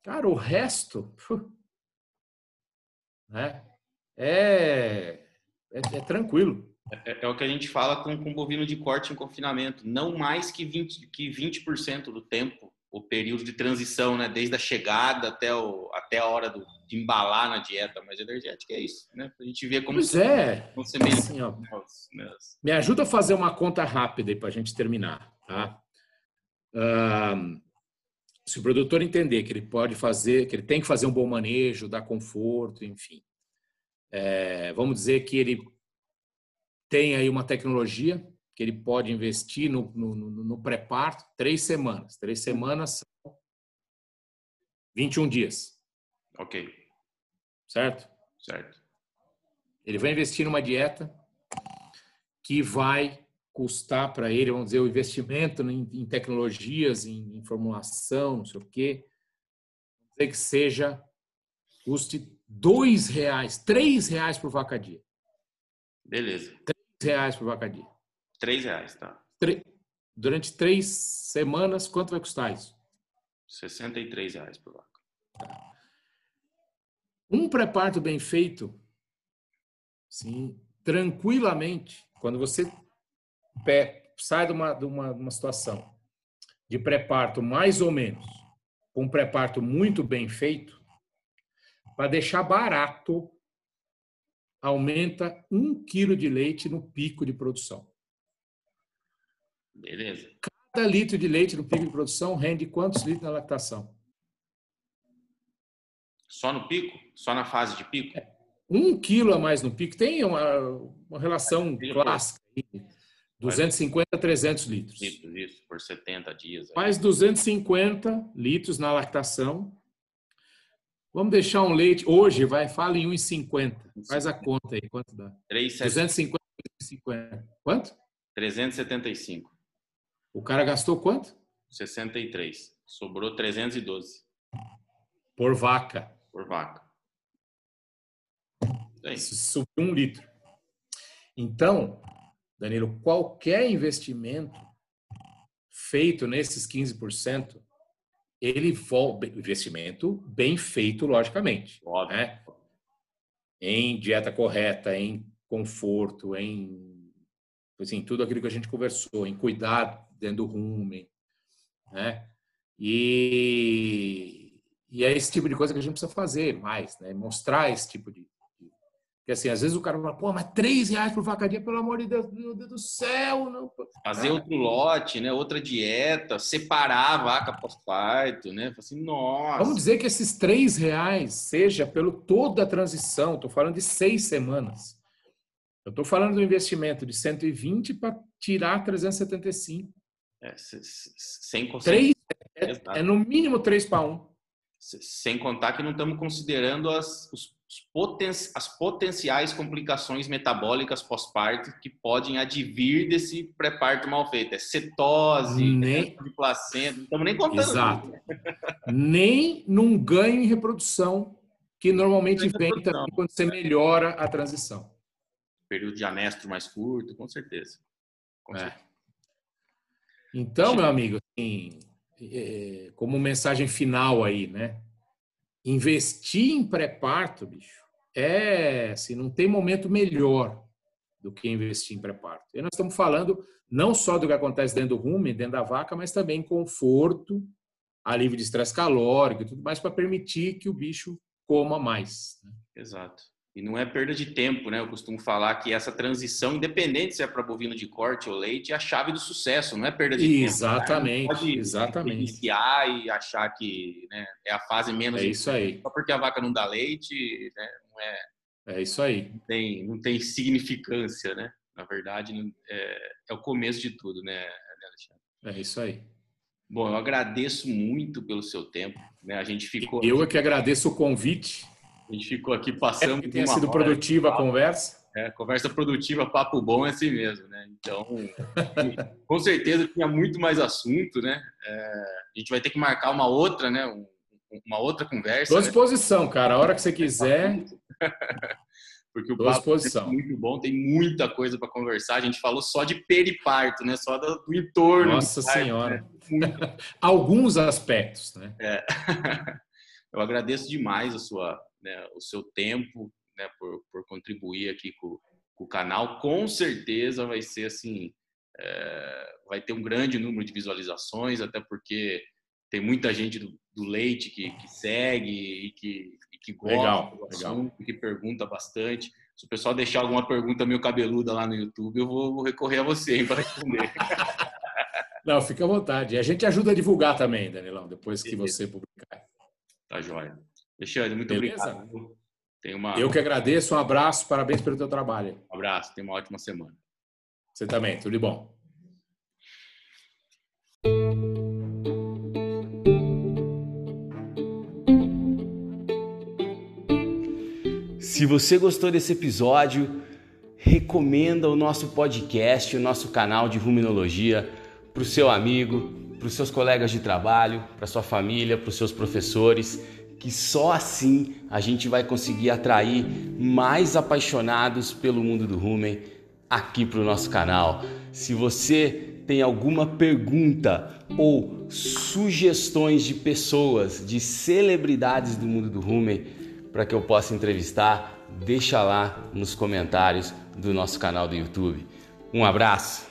cara, o resto né, é, é, é tranquilo. É, é, o que a gente fala com, com bovino de corte em confinamento. Não mais que 20%, que 20 do tempo, o período de transição, né? Desde a chegada até, o, até a hora do, de embalar na dieta mais energética. É isso, né? A gente vê como... Pois é. Como você assim, ó, Me ajuda a fazer uma conta rápida aí para a gente terminar, tá? se o produtor entender que ele pode fazer, que ele tem que fazer um bom manejo, dar conforto, enfim. É, vamos dizer que ele tem aí uma tecnologia que ele pode investir no, no, no pré-parto, três semanas. Três semanas são 21 dias. Ok. Certo? Certo. Ele vai investir numa dieta que vai custar para ele, vamos dizer, o investimento em, em tecnologias, em, em, formulação, não sei o quê, dizer que seja, custe dois reais, três reais por vaca dia. Beleza reais por vaca dia. Três reais, tá. Durante três semanas, quanto vai custar isso? 63 reais por vaca. Tá. Um pré-parto bem feito, sim, tranquilamente, quando você pé, sai de uma, de uma, uma situação de pré-parto mais ou menos, com um pré-parto muito bem feito, para deixar barato, aumenta um quilo de leite no pico de produção. Beleza. Cada litro de leite no pico de produção rende quantos litros na lactação? Só no pico? Só na fase de pico? É, um quilo a mais no pico. Tem uma, uma relação clássica. Aí, 250 a 300 litros. Litros, isso, por 70 dias. Aí. Mais 250 litros na lactação. Vamos deixar um leite. Hoje, vai, fala em 1,50. Faz a conta aí, quanto dá? 250, 1,50. Quanto? 375. O cara gastou quanto? 63. Sobrou 312. Por vaca. Por vaca. Subiu um litro. Então, Danilo, qualquer investimento feito nesses 15%, ele volta, investimento bem feito, logicamente. Óbvio. Né? Em dieta correta, em conforto, em assim, tudo aquilo que a gente conversou, em cuidar dentro do rumen, né? E, e é esse tipo de coisa que a gente precisa fazer mais, né? Mostrar esse tipo de, porque assim, às vezes o cara fala, pô, mas três reais por vacaria, pelo amor de Deus, meu Deus do céu. Não. Fazer outro lote, né? Outra dieta, separar a vaca pós-parto, né? Assim, nossa. Vamos dizer que esses três reais seja pelo toda a transição, estou falando de seis semanas. Eu estou falando do investimento de 120 para tirar 375. É, sem três, é, é, no mínimo 3 para 1. Sem contar que não estamos considerando as, os as potenciais complicações metabólicas pós-parto que podem advir desse pré-parto mal feito. É cetose, nem... de placenta, não estamos nem contando. Exato. nem num ganho em reprodução, que normalmente vem também quando você melhora a transição. Período de anestro mais curto, com certeza. Com é. certeza. Então, meu amigo, assim, é, como mensagem final aí, né? Investir em pré-parto, bicho, é assim, não tem momento melhor do que investir em pré-parto. E nós estamos falando não só do que acontece dentro do rumen, dentro da vaca, mas também conforto, alívio de estresse calórico e tudo mais para permitir que o bicho coma mais. Né? Exato. E não é perda de tempo, né? Eu costumo falar que essa transição, independente se é para bovino de corte ou leite, é a chave do sucesso, não é perda de exatamente, tempo. Exatamente, exatamente. Iniciar e achar que né, é a fase menos. É isso aí. Só porque a vaca não dá leite, né, não é. É isso aí. Não tem, não tem significância, né? Na verdade, é, é o começo de tudo, né, Alexandre? É isso aí. Bom, eu agradeço muito pelo seu tempo. Né? A gente ficou. Eu é que agradeço o convite. A gente ficou aqui passando. É que tenha sido produtiva a conversa. É, conversa produtiva, papo bom é assim mesmo, né? Então, com certeza tinha muito mais assunto, né? É, a gente vai ter que marcar uma outra, né? uma outra conversa. Estou à né? disposição, né? cara. A hora que você quiser. Porque o papo é muito bom, tem muita coisa para conversar. A gente falou só de periparto, né? Só do, do entorno. Nossa parto, Senhora. Né? Alguns aspectos, né? É. Eu agradeço demais a sua, né, o seu tempo né, por, por contribuir aqui com, com, o canal. Com certeza vai ser assim, é, vai ter um grande número de visualizações, até porque tem muita gente do, do leite que, que, segue e que, e que gosta legal, do assunto, legal. que pergunta bastante. Se o pessoal deixar alguma pergunta meio cabeluda lá no YouTube, eu vou recorrer a você para responder. Não, fica à vontade. A gente ajuda a divulgar também, Danilão, depois que você publicar. Tá joia. Alexandre, muito Beleza? obrigado. Tem uma... Eu que agradeço, um abraço, parabéns pelo teu trabalho. Um abraço, tenha uma ótima semana. Você também, tudo de bom. Se você gostou desse episódio, recomenda o nosso podcast, o nosso canal de ruminologia para o seu amigo, para os seus colegas de trabalho, para sua família, para os seus professores, que só assim a gente vai conseguir atrair mais apaixonados pelo mundo do rumen aqui para o nosso canal. Se você tem alguma pergunta ou sugestões de pessoas, de celebridades do mundo do rumen para que eu possa entrevistar, deixa lá nos comentários do nosso canal do YouTube. Um abraço.